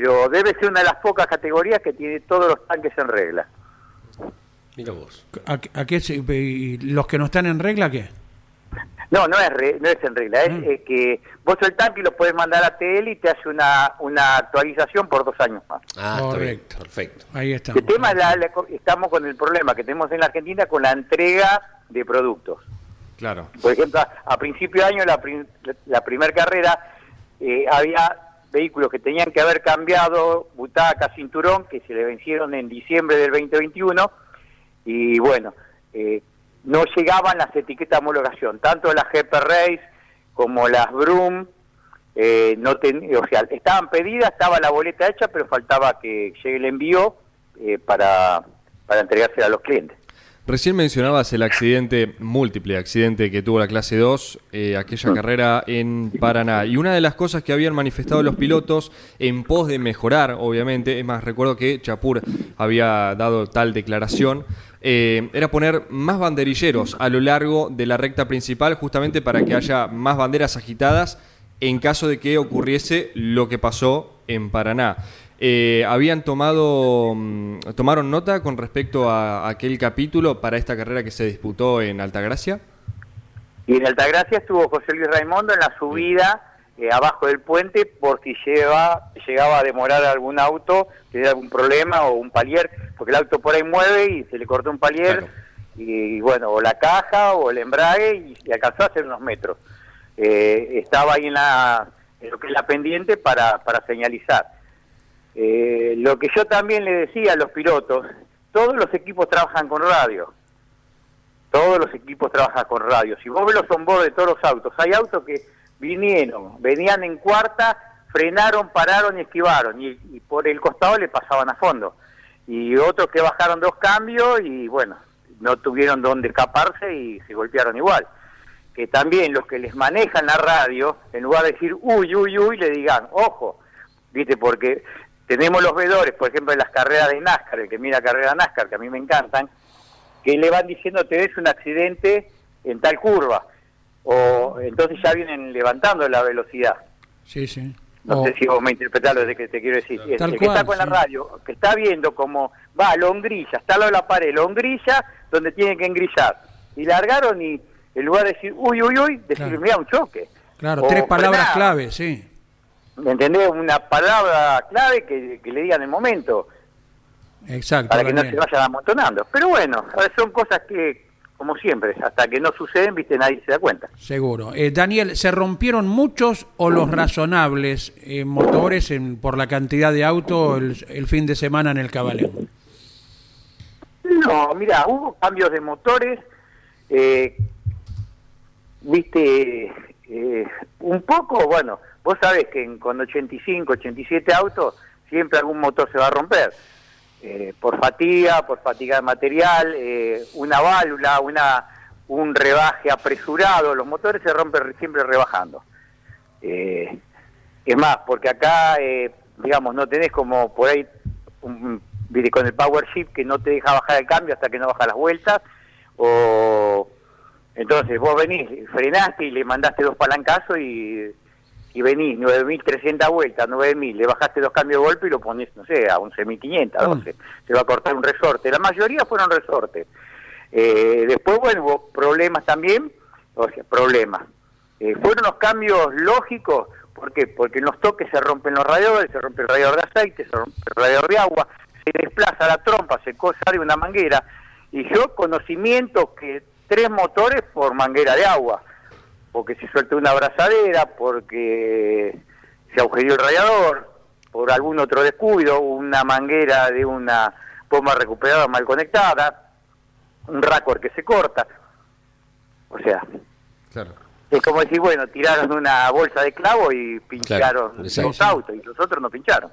pero debe ser una de las pocas categorías que tiene todos los tanques en regla. Mira vos. ¿A, a qué los que no están en regla qué? No, no es, re- no es en regla, es Mm. que vos el tanque lo puedes mandar a TL y te hace una, una actualización por dos años más. Ah. Correcto. Perfecto. Ahí estamos. El tema es la, la- estamos con el problema que tenemos en la Argentina con la entrega de productos. Claro. Por ejemplo, a, a principio de año, la, prim- la primera carrera, eh, había vehículos que tenían que haber cambiado butaca, cinturón, que se le vencieron en diciembre del 2021, y bueno, eh, no llegaban las etiquetas de homologación, tanto las GP Race como las Brum, eh, no ten- o sea, estaban pedidas, estaba la boleta hecha, pero faltaba que llegue el envío eh, para, para entregársela a los clientes. Recién mencionabas el accidente, múltiple accidente que tuvo la clase 2, eh, aquella carrera en Paraná. Y una de las cosas que habían manifestado los pilotos en pos de mejorar, obviamente, es más, recuerdo que Chapur había dado tal declaración, eh, era poner más banderilleros a lo largo de la recta principal, justamente para que haya más banderas agitadas en caso de que ocurriese lo que pasó en Paraná. Eh, ¿Habían tomado, mm, tomaron nota con respecto a aquel capítulo para esta carrera que se disputó en Altagracia? Y en Altagracia estuvo José Luis Raimondo en la subida eh, abajo del puente por si lleva, llegaba a demorar algún auto, tenía algún problema o un palier, porque el auto por ahí mueve y se le cortó un palier, Claro. y, bueno, o la caja o el embrague y, y alcanzó a hacer unos metros. Eh, estaba ahí en, la, en lo que es la pendiente para, para señalizar. Eh, lo que yo también le decía a los pilotos, todos los equipos trabajan con radio todos los equipos trabajan con radio. Si vos ves los onboard de todos los autos, hay autos que vinieron, venían en cuarta, frenaron, pararon y esquivaron, y, y por el costado le pasaban a fondo. Y otros que bajaron dos cambios y bueno, no tuvieron dónde escaparse y se golpearon igual. Que también los que les manejan la radio, en lugar de decir uy, uy, uy, le digan, ojo, viste, porque tenemos los vedores, por ejemplo, en las carreras de NASCAR, el que mira carrera de NASCAR, que a mí me encantan, que le van diciendo te ves un accidente en tal curva o entonces ya vienen levantando la velocidad. Sí, sí. no O- sé si vos me interpretás lo que te quiero decir. El, el que está con la radio que está viendo como va longrilla está al lado de la pared longrilla donde tiene que engrillar. Y largaron y en lugar de decir uy uy uy decir Claro. mira un choque Claro, O tres palabras clave, sí. ¿Me entendés? Una palabra clave que, que le digan en el momento, Exacto. para que no se vayan amontonando. Pero bueno, son cosas que, como siempre, hasta que no suceden, viste, nadie se da cuenta. Seguro. Eh, Daniel, ¿se rompieron muchos o los razonables eh, motores en, por la cantidad de autos el, el fin de semana en el Cabalén? No, mira, hubo cambios de motores, eh, viste, eh, un poco, bueno, vos sabés que en- con 85, 87 autos siempre algún motor se va a romper, eh, por fatiga, por fatiga de material, eh, una válvula, una un rebaje apresurado, los motores se rompen siempre rebajando. Eh, es más, porque acá, eh, digamos, no tenés como por ahí un, con el Power Shift que no te deja bajar el cambio hasta que no baja las vueltas, o entonces vos venís, frenaste y le mandaste dos palancazos y, y venís 9.300 vueltas, 9.000, le bajaste dos cambios de golpe y lo pones, no sé, a 11.500, 12, se va a cortar un resorte. La mayoría fueron resortes. Eh, después, bueno, hubo problemas también, o sea, problemas. Eh, fueron los cambios lógicos, ¿por qué? Porque en los toques se rompen los radiadores, se rompe el radiador de aceite, se rompe el radiador de agua, se desplaza la trompa, se sale una manguera. Y yo conocimiento que tres motores por manguera de agua, porque se suelta una abrazadera, porque se agujereó el radiador, por algún otro descuido, una manguera de una bomba recuperada mal conectada, un raccord que se corta. O sea, Claro. es como decir, bueno, tiraron una bolsa de clavo y pincharon Claro, exacto. los autos y los otros no pincharon.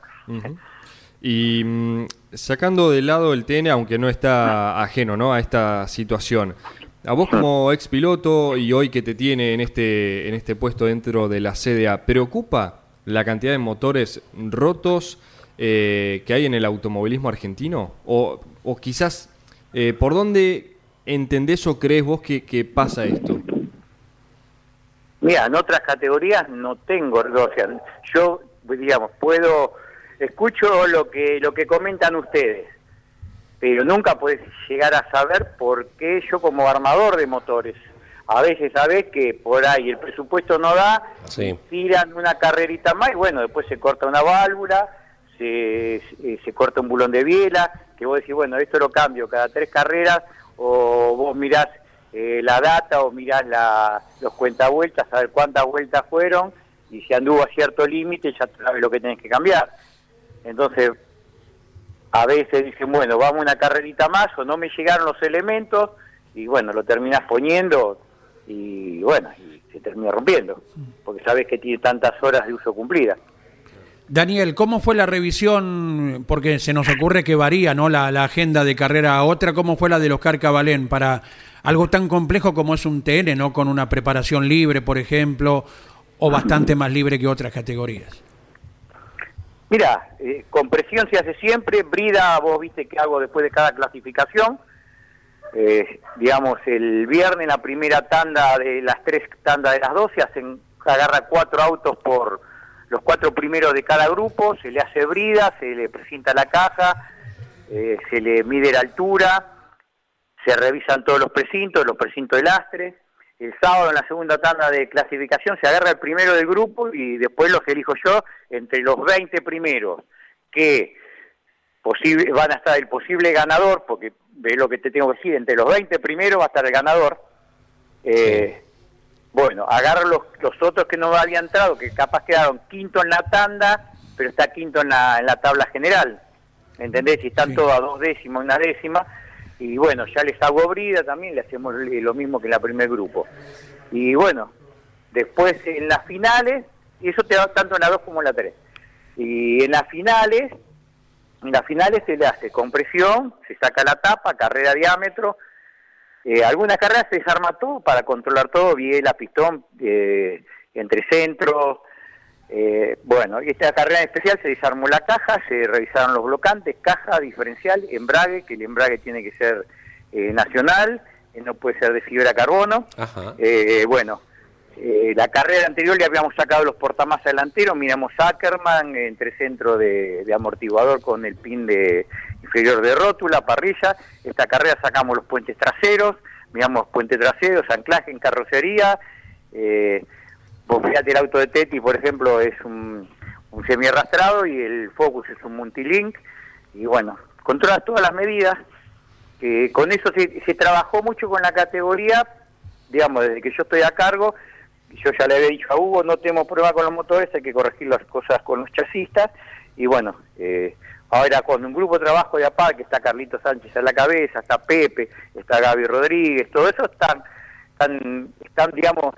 Y mm, sacando de lado el TN, aunque no está ajeno ¿no? a esta situación, a vos como ex piloto y hoy que te tiene en este, en este puesto dentro de la CDA, ¿preocupa la cantidad de motores rotos eh, que hay en el automovilismo argentino? O, o quizás, eh, ¿por dónde entendés o crees vos que, que pasa esto? Mira, en otras categorías no tengo, o sea, yo, digamos, puedo, escucho lo que, lo que comentan ustedes, pero nunca puedes llegar a saber por qué yo como armador de motores, a veces sabes que por ahí el presupuesto no da, Sí. tiran una carrerita más y bueno, después se corta una válvula, se, se, se corta un bulón de biela, que vos decís, bueno, esto lo cambio cada tres carreras, o vos mirás eh, la data o mirás la, los cuentavueltas, a ver cuántas vueltas fueron, y si anduvo a cierto límite ya sabes lo que tenés que cambiar. Entonces, a veces dicen, bueno, vamos una carrerita más, o no me llegaron los elementos, y bueno, lo terminás poniendo, y bueno, y se termina rompiendo, porque sabes que tiene tantas horas de uso cumplida. Daniel, ¿cómo fue la revisión? Porque se nos ocurre que varía ¿no? la, la agenda de carrera a otra. ¿Cómo fue la del Oscar Cabalén para algo tan complejo como es un TN, ¿no? con una preparación libre, por ejemplo, o bastante más libre que otras categorías? Mira, eh, compresión se hace siempre, brida, vos viste que hago después de cada clasificación. Eh, digamos, el viernes, la primera tanda de las tres tandas de las 12, hacen, agarra cuatro autos por los cuatro primeros de cada grupo, se le hace brida, se le presenta la caja, eh, se le mide la altura, se revisan todos los precintos, los precintos de lastre. El sábado en la segunda tanda de clasificación se agarra el primero del grupo y después los elijo yo entre los 20 primeros que posible, van a estar el posible ganador, porque ve lo que te tengo que decir, entre los 20 primeros va a estar el ganador. Eh, Bueno, agarro los, los otros que no habían entrado, que capaz quedaron quinto en la tanda, pero está quinto en la, en la tabla general. ¿Me ¿Entendés? Si están Sí. todos a dos décimas, una décima. Y bueno, ya les hago brida también, le hacemos lo mismo que en la primer grupo. Y bueno, después en las finales, y eso te da tanto en la 2 como en la 3. Y en las finales, en las finales se le hace compresión, se saca la tapa, carrera diámetro, eh, algunas carreras se desarma todo para controlar todo, biela, pistón, eh, entre centros. Eh, bueno, y esta carrera en especial se desarmó la caja, se revisaron los blocantes, caja, diferencial, embrague, que el embrague tiene que ser eh, nacional, eh, no puede ser de fibra carbono. Eh, bueno, la carrera anterior le habíamos sacado los portamasa delanteros, miramos Ackerman entre centro de, de amortiguador con el pin de inferior de rótula, parrilla. Esta carrera sacamos los puentes traseros, miramos puente traseros, anclaje en carrocería. eh, vos fíjate el auto de Teti, por ejemplo, es un, semi-arrastrado y el Focus es un multilink. Y bueno, controlas todas las medidas. que con eso se, se trabajó mucho con la categoría, digamos, desde que yo estoy a cargo. Yo ya le había dicho a Hugo, no tenemos prueba con los motores, hay que corregir las cosas con los chasistas. Y bueno, eh, ahora con un grupo de trabajo de APA, que está Carlito Sánchez a la cabeza, está Pepe, está Gaby Rodríguez, todo eso están, están, están digamos,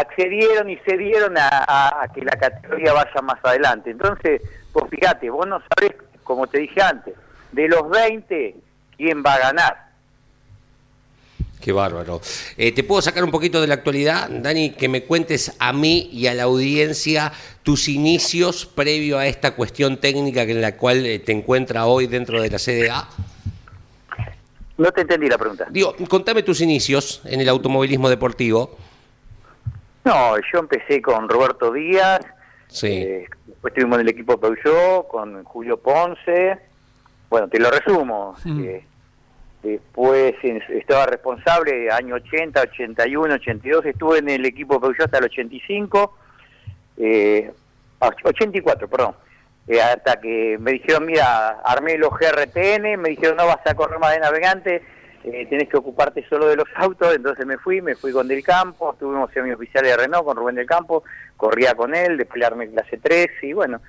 accedieron y cedieron a, a- a que la categoría vaya más adelante. Entonces, pues fíjate, vos no sabés, como te dije antes, de los 20, quién va a ganar. Qué bárbaro. Eh, ¿Te puedo sacar un poquito de la actualidad, Dani? Que me cuentes a mí y a la audiencia tus inicios previo a esta cuestión técnica en la cual eh, te encuentras hoy dentro de la CDA. No te entendí la pregunta. Digo, contame tus inicios en el automovilismo deportivo. No, yo empecé con Roberto Díaz, Sí. eh, después estuvimos en el equipo Peugeot con Julio Ponce. Bueno, te lo resumo. Mm. eh, después estaba responsable año 80, 81, 82. Estuve en el equipo Peugeot hasta el 85. Eh, ah, 84, perdón. Eh, hasta que me dijeron, mira, armé los GRTN, me dijeron, no vas a correr más de navegante, eh, tenés que ocuparte solo de los autos, entonces me fui, me fui con Del Campo, estuvimos semioficiales de Renault con Rubén Del Campo, corría con él, después le armé clase 3 y bueno,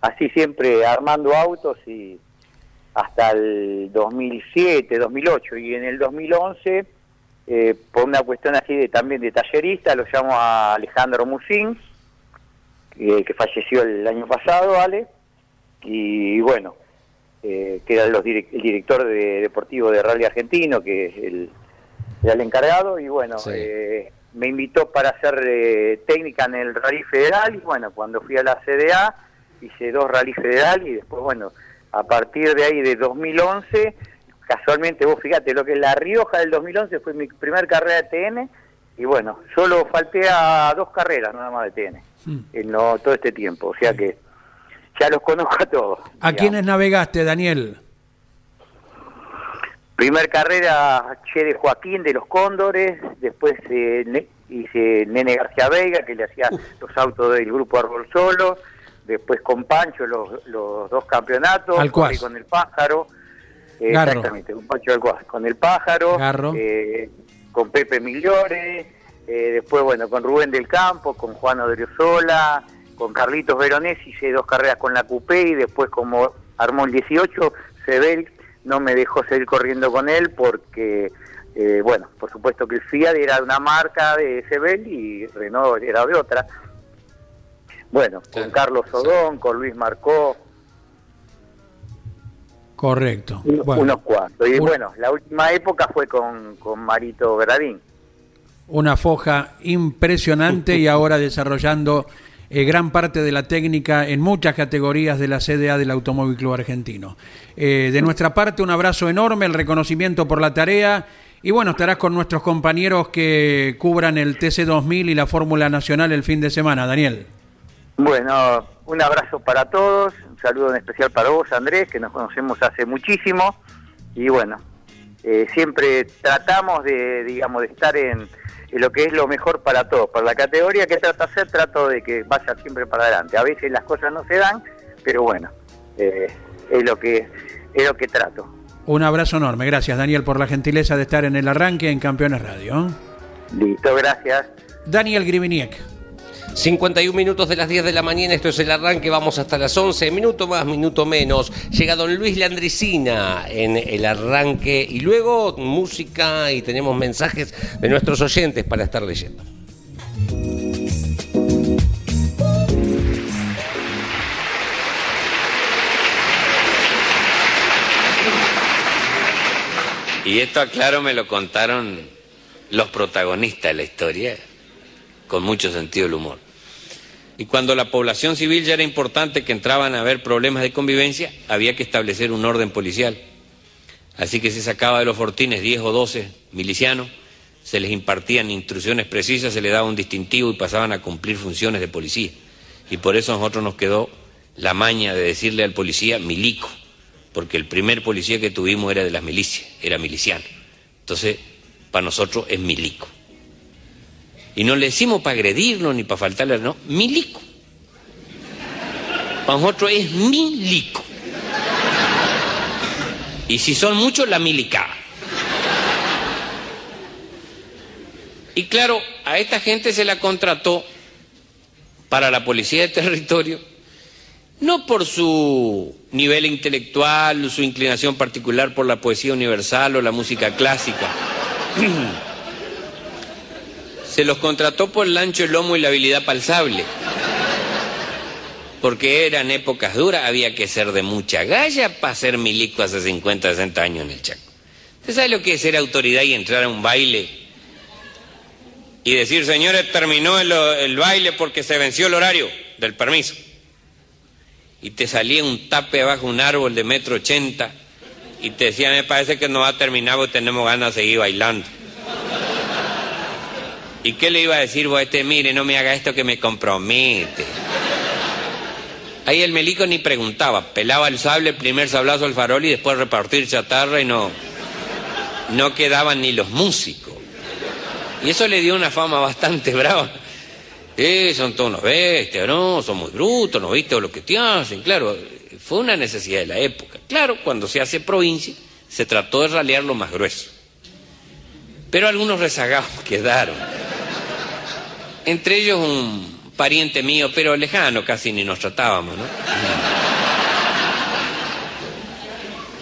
así siempre armando autos y hasta el 2007, 2008 y en el 2011, eh, por una cuestión así de también de tallerista, lo llamo a Alejandro Musín, eh, que falleció el año pasado, ¿vale? Y bueno, eh, que era los direc- el director de, deportivo de Rally Argentino, que es el, era el encargado, y bueno, Sí. eh, me invitó para hacer eh, técnica en el Rally Federal, y bueno, cuando fui a la CDA, hice dos Rally Federal, y después, bueno, a partir de ahí de 2011, casualmente vos fíjate, lo que es La Rioja del 2011 fue mi primer carrera de TN, y bueno, solo falté a dos carreras nada más de TN Mm. en lo- todo este tiempo, o sea que ya los conozco a todos. ¿A quiénes navegaste, Daniel? Primer carrera Che de Joaquín de los Cóndores, después eh, Ne- hice Nene García Veiga, que le hacía los autos del grupo Árbol Solo, después con Pancho los, los dos campeonatos, Alcuaz. con el pájaro, eh, Garro. exactamente, con Pancho Alcuaz, con el pájaro, Garro. eh, con Pepe Migliore, eh, después bueno, con Rubén del Campo, con Juan Odriozola, con Carlitos Veronesi, hice dos carreras con la Coupé y después como armó el 18, Sebel no me dejó seguir corriendo con él porque, eh, bueno, por supuesto que el Fiat era de una marca de Sebel y Renault era de otra. Bueno, con Carlos Odón, con Luis Marcó, Correcto. un- Bueno, unos cuantos. Y un- bueno, la última época fue con, con Marito Gradín. una foja impresionante y ahora desarrollando eh, gran parte de la técnica en muchas categorías de la CDA del Automóvil Club Argentino. Eh, de nuestra parte, un abrazo enorme, el reconocimiento por la tarea y bueno, estarás con nuestros compañeros que cubran el TC2000 y la Fórmula Nacional el fin de semana, Daniel. Bueno, un abrazo para todos, un saludo en especial para vos, Andrés, que nos conocemos hace muchísimo. Y bueno, eh, siempre tratamos de, digamos, de estar en, lo que es lo mejor para todos. Para la categoría que trato de hacer, trato de que vaya siempre para adelante. A veces las cosas no se dan, pero bueno, eh, es lo que es lo que trato. Un abrazo enorme. Gracias, Daniel, por la gentileza de estar en el arranque en Campeones Radio. ¿eh? Listo, gracias. Daniel Griviniek. 51 minutos de las 10 de la mañana, esto es el arranque, vamos hasta las 11, minuto más, minuto menos. Llega don Luis Landricina en el arranque y luego música y tenemos mensajes de nuestros oyentes para estar leyendo. Y esto, aclaro, me lo contaron los protagonistas de la historia, con mucho sentido del humor. Y cuando la población civil ya era importante que entraban a haber problemas de convivencia, había que establecer un orden policial. Así que se sacaba de los fortines 10 o 12 milicianos, se les impartían instrucciones precisas, se les daba un distintivo y pasaban a cumplir funciones de policía. Y por eso a nosotros nos quedó la maña de decirle al policía milico, porque el primer policía que tuvimos era de las milicias, era miliciano. Entonces, para nosotros es milico. Y no le decimos para agredirnos ni para faltarle, no, milico. Para nosotros es milico. Y si son muchos, la milicada. Y claro, a esta gente se la contrató para la policía de territorio, no por su nivel intelectual, su inclinación particular por la poesía universal o la música clásica. Se los contrató por el ancho, el lomo y la habilidad palsable. Porque eran épocas duras, había que ser de mucha galla para ser milico hace 50, 60 años en el Chaco. ¿Usted sabe lo que es ser autoridad y entrar a un baile y decir, señores, terminó el, baile porque se venció el horario del permiso? Y te salía un tape abajo un árbol de metro ochenta y te decía, me parece que no va a terminar porque tenemos ganas de seguir bailando. ¿Y qué le iba a decir este? Mire, no me haga esto que me compromete. Ahí el melico ni preguntaba, pelaba el sable, primer sablazo al farol y después repartir chatarra y no, no quedaban ni los músicos. Y eso le dio una fama bastante brava. Eh, son todos unos bestias, ¿no? Son muy brutos, ¿no viste lo que te hacen? Claro, fue una necesidad de la época. Claro, cuando se hace provincia, se trató de ralear lo más grueso. Pero algunos rezagados quedaron. Entre ellos un pariente mío, pero lejano, casi ni nos tratábamos, ¿no?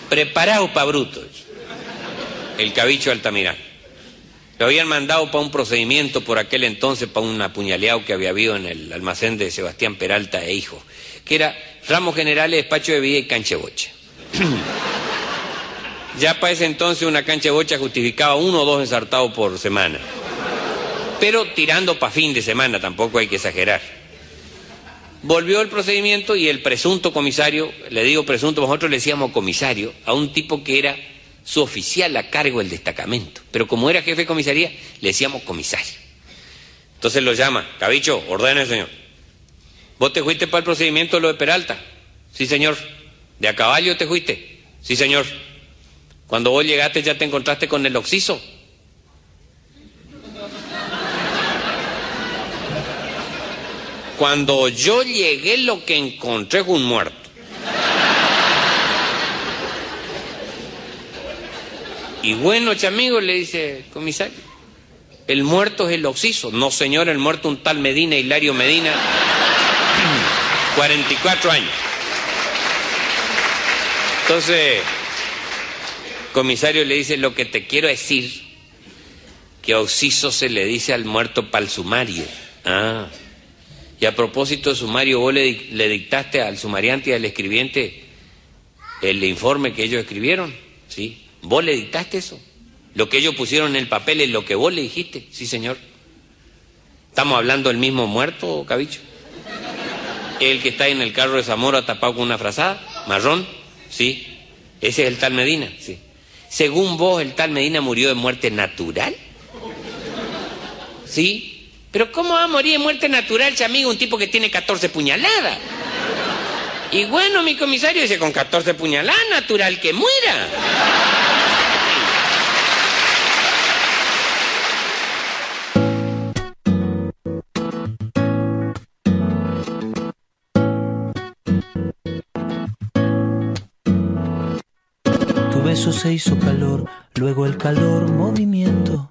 Preparado para brutos. El cabicho Altamirán. Lo habían mandado para un procedimiento por aquel entonces, para un apuñaleado que había habido en el almacén de Sebastián Peralta e Hijo, que era ramos generales, despacho de vida y cancha de bocha. ya para ese entonces una cancha de bocha justificaba uno o dos ensartados por semana. Pero tirando para fin de semana, tampoco hay que exagerar. Volvió el procedimiento y el presunto comisario, le digo presunto, nosotros le decíamos comisario, a un tipo que era su oficial a cargo del destacamento. Pero como era jefe de comisaría, le decíamos comisario. Entonces lo llama, Cabicho, ordene, señor. ¿Vos te fuiste para el procedimiento de lo de Peralta? Sí, señor. ¿De a caballo te fuiste? Sí, señor. Cuando vos llegaste ya te encontraste con el oxiso. Cuando yo llegué lo que encontré fue un muerto. Y bueno, chamigo, le dice comisario, el muerto es el oxiso. No, señor, el muerto un tal Medina, Hilario Medina, 44 años. Entonces, comisario le dice, lo que te quiero decir, que oxiso se le dice al muerto para el sumario. Ah, y a propósito sumario, vos le, le dictaste al sumariante y al escribiente el informe que ellos escribieron, ¿sí? ¿Vos le dictaste eso? Lo que ellos pusieron en el papel es lo que vos le dijiste. Sí, señor. ¿Estamos hablando del mismo muerto, Cabicho? ¿El que está en el carro de Zamora tapado con una frazada? ¿Marrón? Sí. ¿Ese es el tal Medina? Sí. Según vos, el tal Medina murió de muerte natural. ¿Sí? Pero ¿cómo va a morir de muerte natural, chamigo, un tipo que tiene 14 puñaladas? Y bueno, mi comisario dice, con 14 puñaladas, natural que muera. Tu beso se hizo calor, luego el calor movimiento,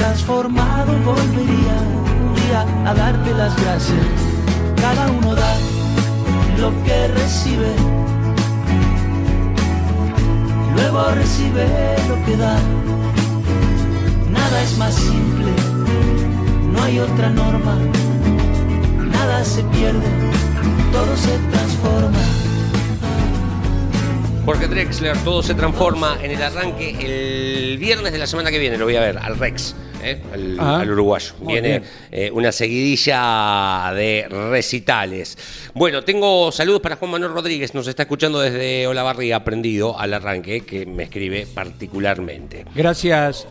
transformado volvería un día a darte las gracias. Cada uno da lo que recibe, luego recibe lo que da. Nada es más simple, no hay otra norma, nada se pierde, todo se transforma. Jorge Drexler, todo se transforma en el arranque el viernes de la semana que viene, lo voy a ver, al Rex. ¿Eh? al, Ah, al uruguayo. Viene eh, una seguidilla de recitales. Bueno, tengo saludos para Juan Manuel Rodríguez, nos está escuchando desde Olavarría, aprendido al arranque, que me escribe particularmente. Gracias.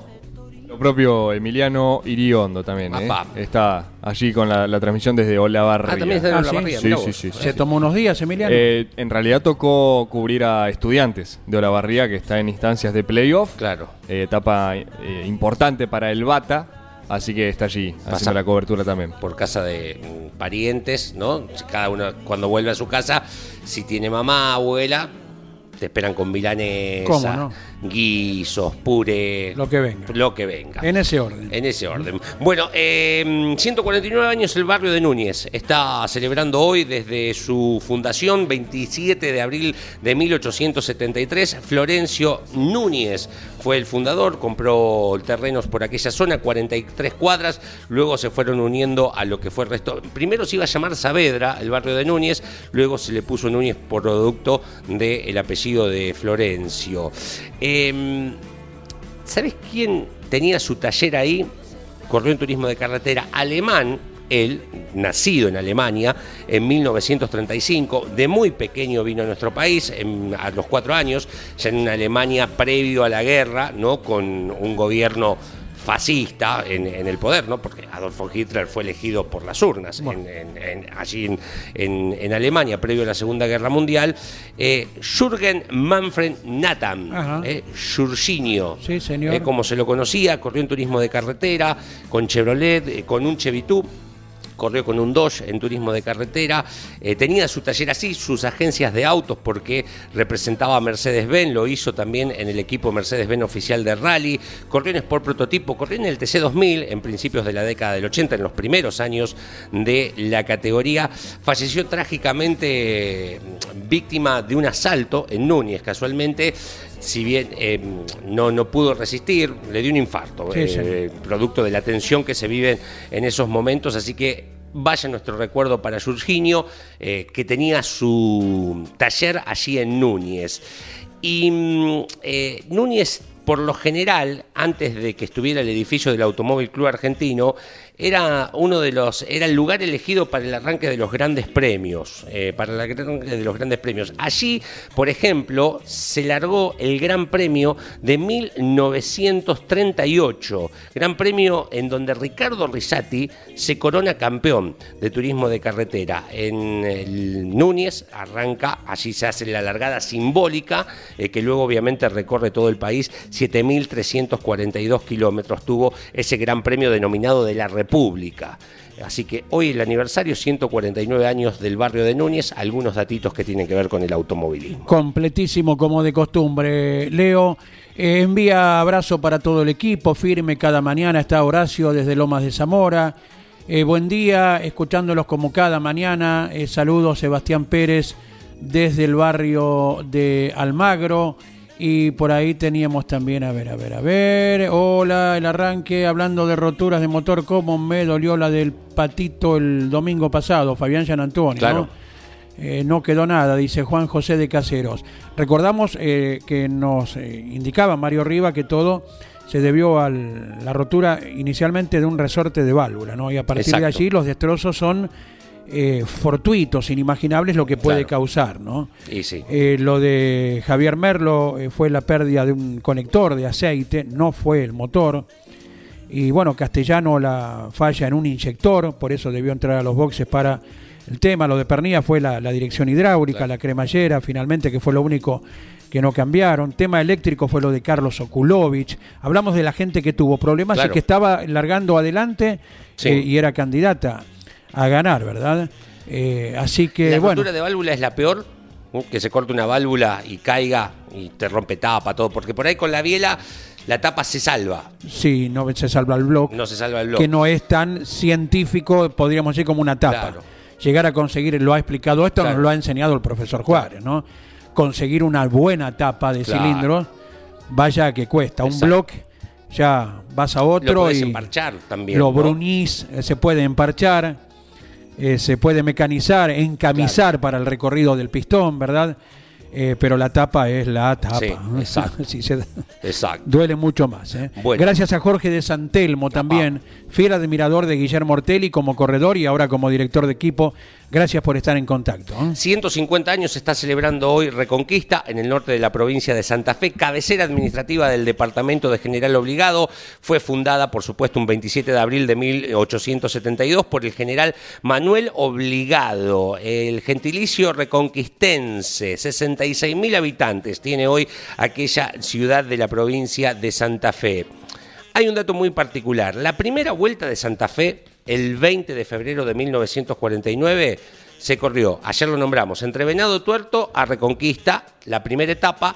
Lo propio Emiliano Iriondo también, ¿eh? Apá. Está allí con la, la transmisión desde Olavarría. Ah, también está en Ah, Olavarría, sí. Sí, sí, sí, sí. Se tomó unos días, Emiliano. Eh, en realidad tocó cubrir a estudiantes de Olavarría que está en instancias de playoff. Claro. Eh, etapa eh, importante para el Bata. Así que está allí Pasa. haciendo la cobertura también. por casa de mm, parientes, ¿no? Cada uno cuando vuelve a su casa, si tiene mamá, abuela, te esperan con milanesa, ¿Cómo no? Guisos, puré, Lo que venga. lo que venga. en ese orden. En ese orden. Bueno, eh, 149 años el barrio de Núñez. Está celebrando hoy desde su fundación, 27 de abril de 1873. Florencio Núñez fue el fundador, compró terrenos por aquella zona, 43 cuadras. Luego se fueron uniendo a lo que fue el resto. Primero se iba a llamar Saavedra, el barrio de Núñez. Luego se le puso Núñez por producto del apellido de Florencio. Em, ¿Sabes quién tenía su taller ahí? Corrió en turismo de carretera alemán, él, nacido en Alemania en 1935, de muy pequeño vino a nuestro país, a los cuatro años, ya en una Alemania previo a la guerra, ¿no? con un gobierno fascista en, en el poder, ¿no? porque Adolfo Hitler fue elegido por las urnas en- en- en- allí en, Alemania, previo a la Segunda Guerra Mundial. Eh, Jürgen Manfred Nathan, eh, Sí, señor. eh, como se lo conocía, corrió en turismo de carretera, con Chevrolet, eh, con un Chevitú. Corrió con un Dodge en turismo de carretera, eh, tenía su taller así, sus agencias de autos porque representaba a Mercedes-Benz, lo hizo también en el equipo Mercedes-Benz oficial de rally, corrió en Sport Prototipo, corrió en el TC2000 en principios de la década del 80, en los primeros años de la categoría, falleció trágicamente eh, víctima de un asalto en Núñez, casualmente, si bien eh, no, no pudo resistir, le dio un infarto, Sí, eh, sí. producto de la tensión que se vive en esos momentos, así que vaya nuestro recuerdo para Jorginho, eh, que tenía su taller allí en Núñez. Y mm, eh, Núñez, por lo general, antes de que estuviera el edificio del Automóvil Club Argentino, era uno de los, era el lugar elegido para el arranque de los grandes premios, eh, para el arranque de los grandes premios. Allí, por ejemplo, se largó el Gran Premio de 1938, Gran Premio en donde Ricardo Risati se corona campeón de turismo de carretera. En Núñez arranca, allí se hace la largada simbólica, eh, que luego obviamente recorre todo el país, 7.342 kilómetros tuvo ese Gran Premio denominado de la República. Así que hoy el aniversario, 149 años del barrio de Núñez, algunos datitos que tienen que ver con el automovilismo. Completísimo como de costumbre. Leo, eh, envía abrazo para todo el equipo, firme cada mañana está Horacio desde Lomas de Zamora. Eh, buen día, escuchándolos como cada mañana. Eh, saludos Sebastián Pérez desde el barrio de Almagro. Y por ahí teníamos también, a ver, a ver, a ver. Hola, el arranque, hablando de roturas de motor, ¿cómo me dolió la del patito el domingo pasado? Fabián San Antonio, Claro. ¿no? Eh, no quedó nada, dice Juan José de Caseros. Recordamos eh, que nos eh, indicaba Mario Riva que todo se debió a la rotura inicialmente de un resorte de válvula, ¿no? Y a partir de allí los destrozos son eh, fortuitos, inimaginables lo que puede Claro. causar, ¿no? Y sí. Eh, lo de Javier Merlo eh, fue la pérdida de un conector de aceite, no fue el motor. Y bueno, Castellano la falla en un inyector, por eso debió entrar a los boxes para el tema. Lo de Pernilla fue la, la dirección hidráulica, la cremallera, finalmente, que fue lo único que no cambiaron. Tema eléctrico fue lo de Carlos Okulovich. Hablamos de la gente que tuvo problemas Claro. y que estaba largando adelante Sí. eh, y era candidata a ganar, ¿verdad? Eh, así que, la bueno. de válvula es la peor, ¿no? que se corte una válvula y caiga y te rompe tapa, todo, porque por ahí con la biela la tapa se salva, Sí, no se salva el blog. no se salva el bloque. que no es tan científico, podríamos decir, como una tapa. Claro. Llegar a conseguir, lo ha explicado esto, Claro. nos lo ha enseñado el profesor Juárez, ¿no? Conseguir una buena tapa de Claro. cilindros, vaya que cuesta. Un bloque, ya vas a Lo otro podés y emparchar también. lo ¿no? brunís, eh, se puede emparchar, eh, se puede mecanizar, encamisar para el recorrido del pistón, ¿verdad? eh, pero la tapa es la tapa. Sí, exacto. Sí, se da- Exacto. Duele mucho más. ¿eh? Bueno. Gracias a Jorge de Santelmo también, fiel admirador de Guillermo Ortelli como corredor y ahora como director de equipo. Gracias por estar en contacto. ¿eh? 150 años se está celebrando hoy Reconquista en el norte de la provincia de Santa Fe, cabecera administrativa del departamento de General Obligado. Fue fundada, por supuesto, un 27 de abril de 1872 por el general Manuel Obligado. El gentilicio reconquistense, 66 mil habitantes tiene hoy aquella ciudad de la provincia de Santa Fe. Hay un dato muy particular. La primera vuelta de Santa Fe, el 20 de febrero de 1949, se corrió, ayer lo nombramos, entre Venado Tuerto a Reconquista, la primera etapa,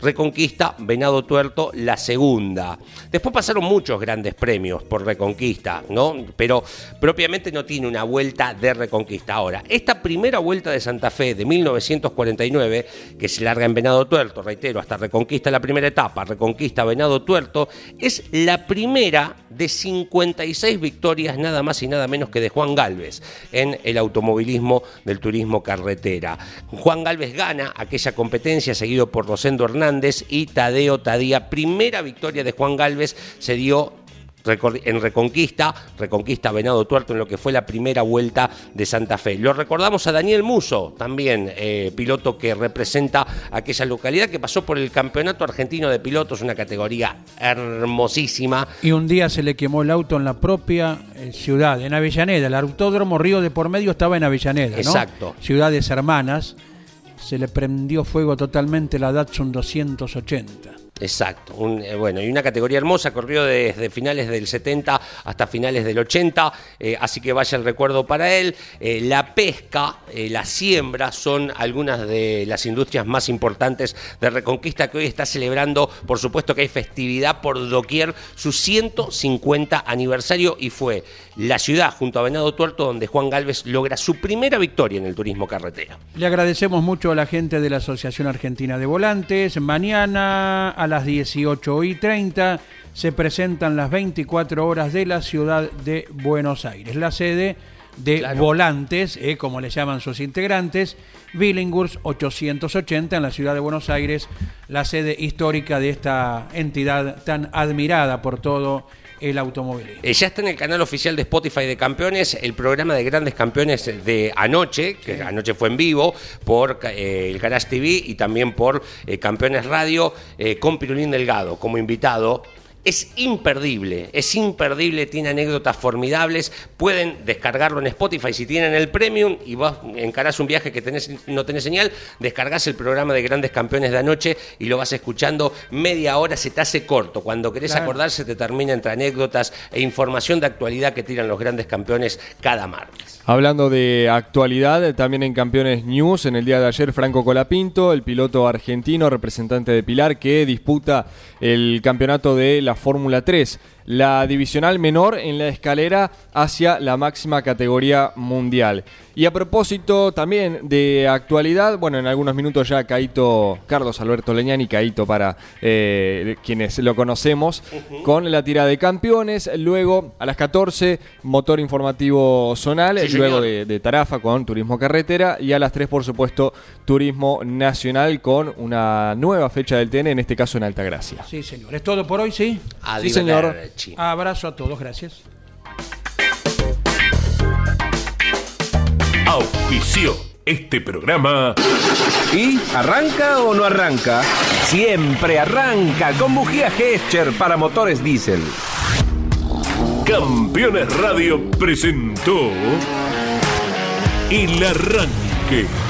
Reconquista, Venado Tuerto, la segunda. Después pasaron muchos grandes premios por Reconquista, ¿no? Pero propiamente no tiene una vuelta de Reconquista. Ahora, esta primera vuelta de Santa Fe de 1949, que se larga en Venado Tuerto, reitero, hasta Reconquista la primera etapa, Reconquista Venado Tuerto, es la primera de 56 victorias nada más y nada menos que de Juan Galvez en el automovilismo del turismo carretera. Juan Galvez gana aquella competencia seguido por Rosendo Hernández y Tadeo Tadía. Primera victoria de Juan Galvez se dio en Reconquista, Reconquista Venado Tuerto en lo que fue la primera vuelta de Santa Fe. Lo recordamos a Daniel Muso, también eh, piloto que representa aquella localidad que pasó por el Campeonato Argentino de Pilotos, una categoría hermosísima. Y un día se le quemó el auto en la propia eh, ciudad, en Avellaneda. El autódromo Río de por medio estaba en Avellaneda, ¿no? Exacto. Ciudades hermanas. Se le prendió fuego totalmente la Datsun 280. Exacto, un, eh, bueno, y una categoría hermosa, corrió desde finales del 70 hasta finales del 80, eh, así que vaya el recuerdo para él. Eh, la pesca, la siembra son algunas de las industrias más importantes de Reconquista que hoy está celebrando, por supuesto que hay festividad por doquier, su 150 aniversario y fue la ciudad junto a Venado Tuerto donde Juan Galvez logra su primera victoria en el turismo carretera. Le agradecemos mucho a la gente de la Asociación Argentina de Volantes. Mañana a las 18 y 30 se presentan las 24 horas de la ciudad de Buenos Aires. La sede de Claro. Volantes, eh, como le llaman sus integrantes, Billinghurst 880 en la ciudad de Buenos Aires, la sede histórica de esta entidad tan admirada por todo el automovilismo. Eh, ya está en el canal oficial de Spotify de Campeones el programa de grandes campeones de anoche, que anoche fue en vivo por eh, el Garage TV y también por eh, Campeones Radio con Pirulín Delgado como invitado. Es imperdible, es imperdible, tiene anécdotas formidables. Pueden descargarlo en Spotify si tienen el premium y vos encarás un viaje que tenés, no tenés señal, descargas el programa de grandes campeones de anoche y lo vas escuchando media hora, se te hace corto. Cuando querés Claro. acordar se te termina entre anécdotas e información de actualidad que tiran los grandes campeones cada martes. Hablando de actualidad, también en Campeones News, en el día de ayer, Franco Colapinto, el piloto argentino, representante de Pilar, que disputa el campeonato de la Fórmula 3, la divisional menor en la escalera hacia la máxima categoría mundial. Y a propósito también de actualidad, bueno, en algunos minutos ya Caito, Carlos Alberto Leñani, Caito para eh, quienes lo conocemos, con la tirada de campeones. Luego a las 14, motor informativo zonal. Sí, luego de, de Tarafa con turismo carretera. Y a las 3, por supuesto, turismo nacional con una nueva fecha del TN, en este caso en Altagracia. Sí, señor. ¿Es todo por hoy, sí? Arrivederci. señor. Abrazo a todos, gracias. Auspició este programa. ¿Y arranca o no arranca? Siempre arranca con bujía Gescher para motores diésel. Campeones Radio presentó El Arranque.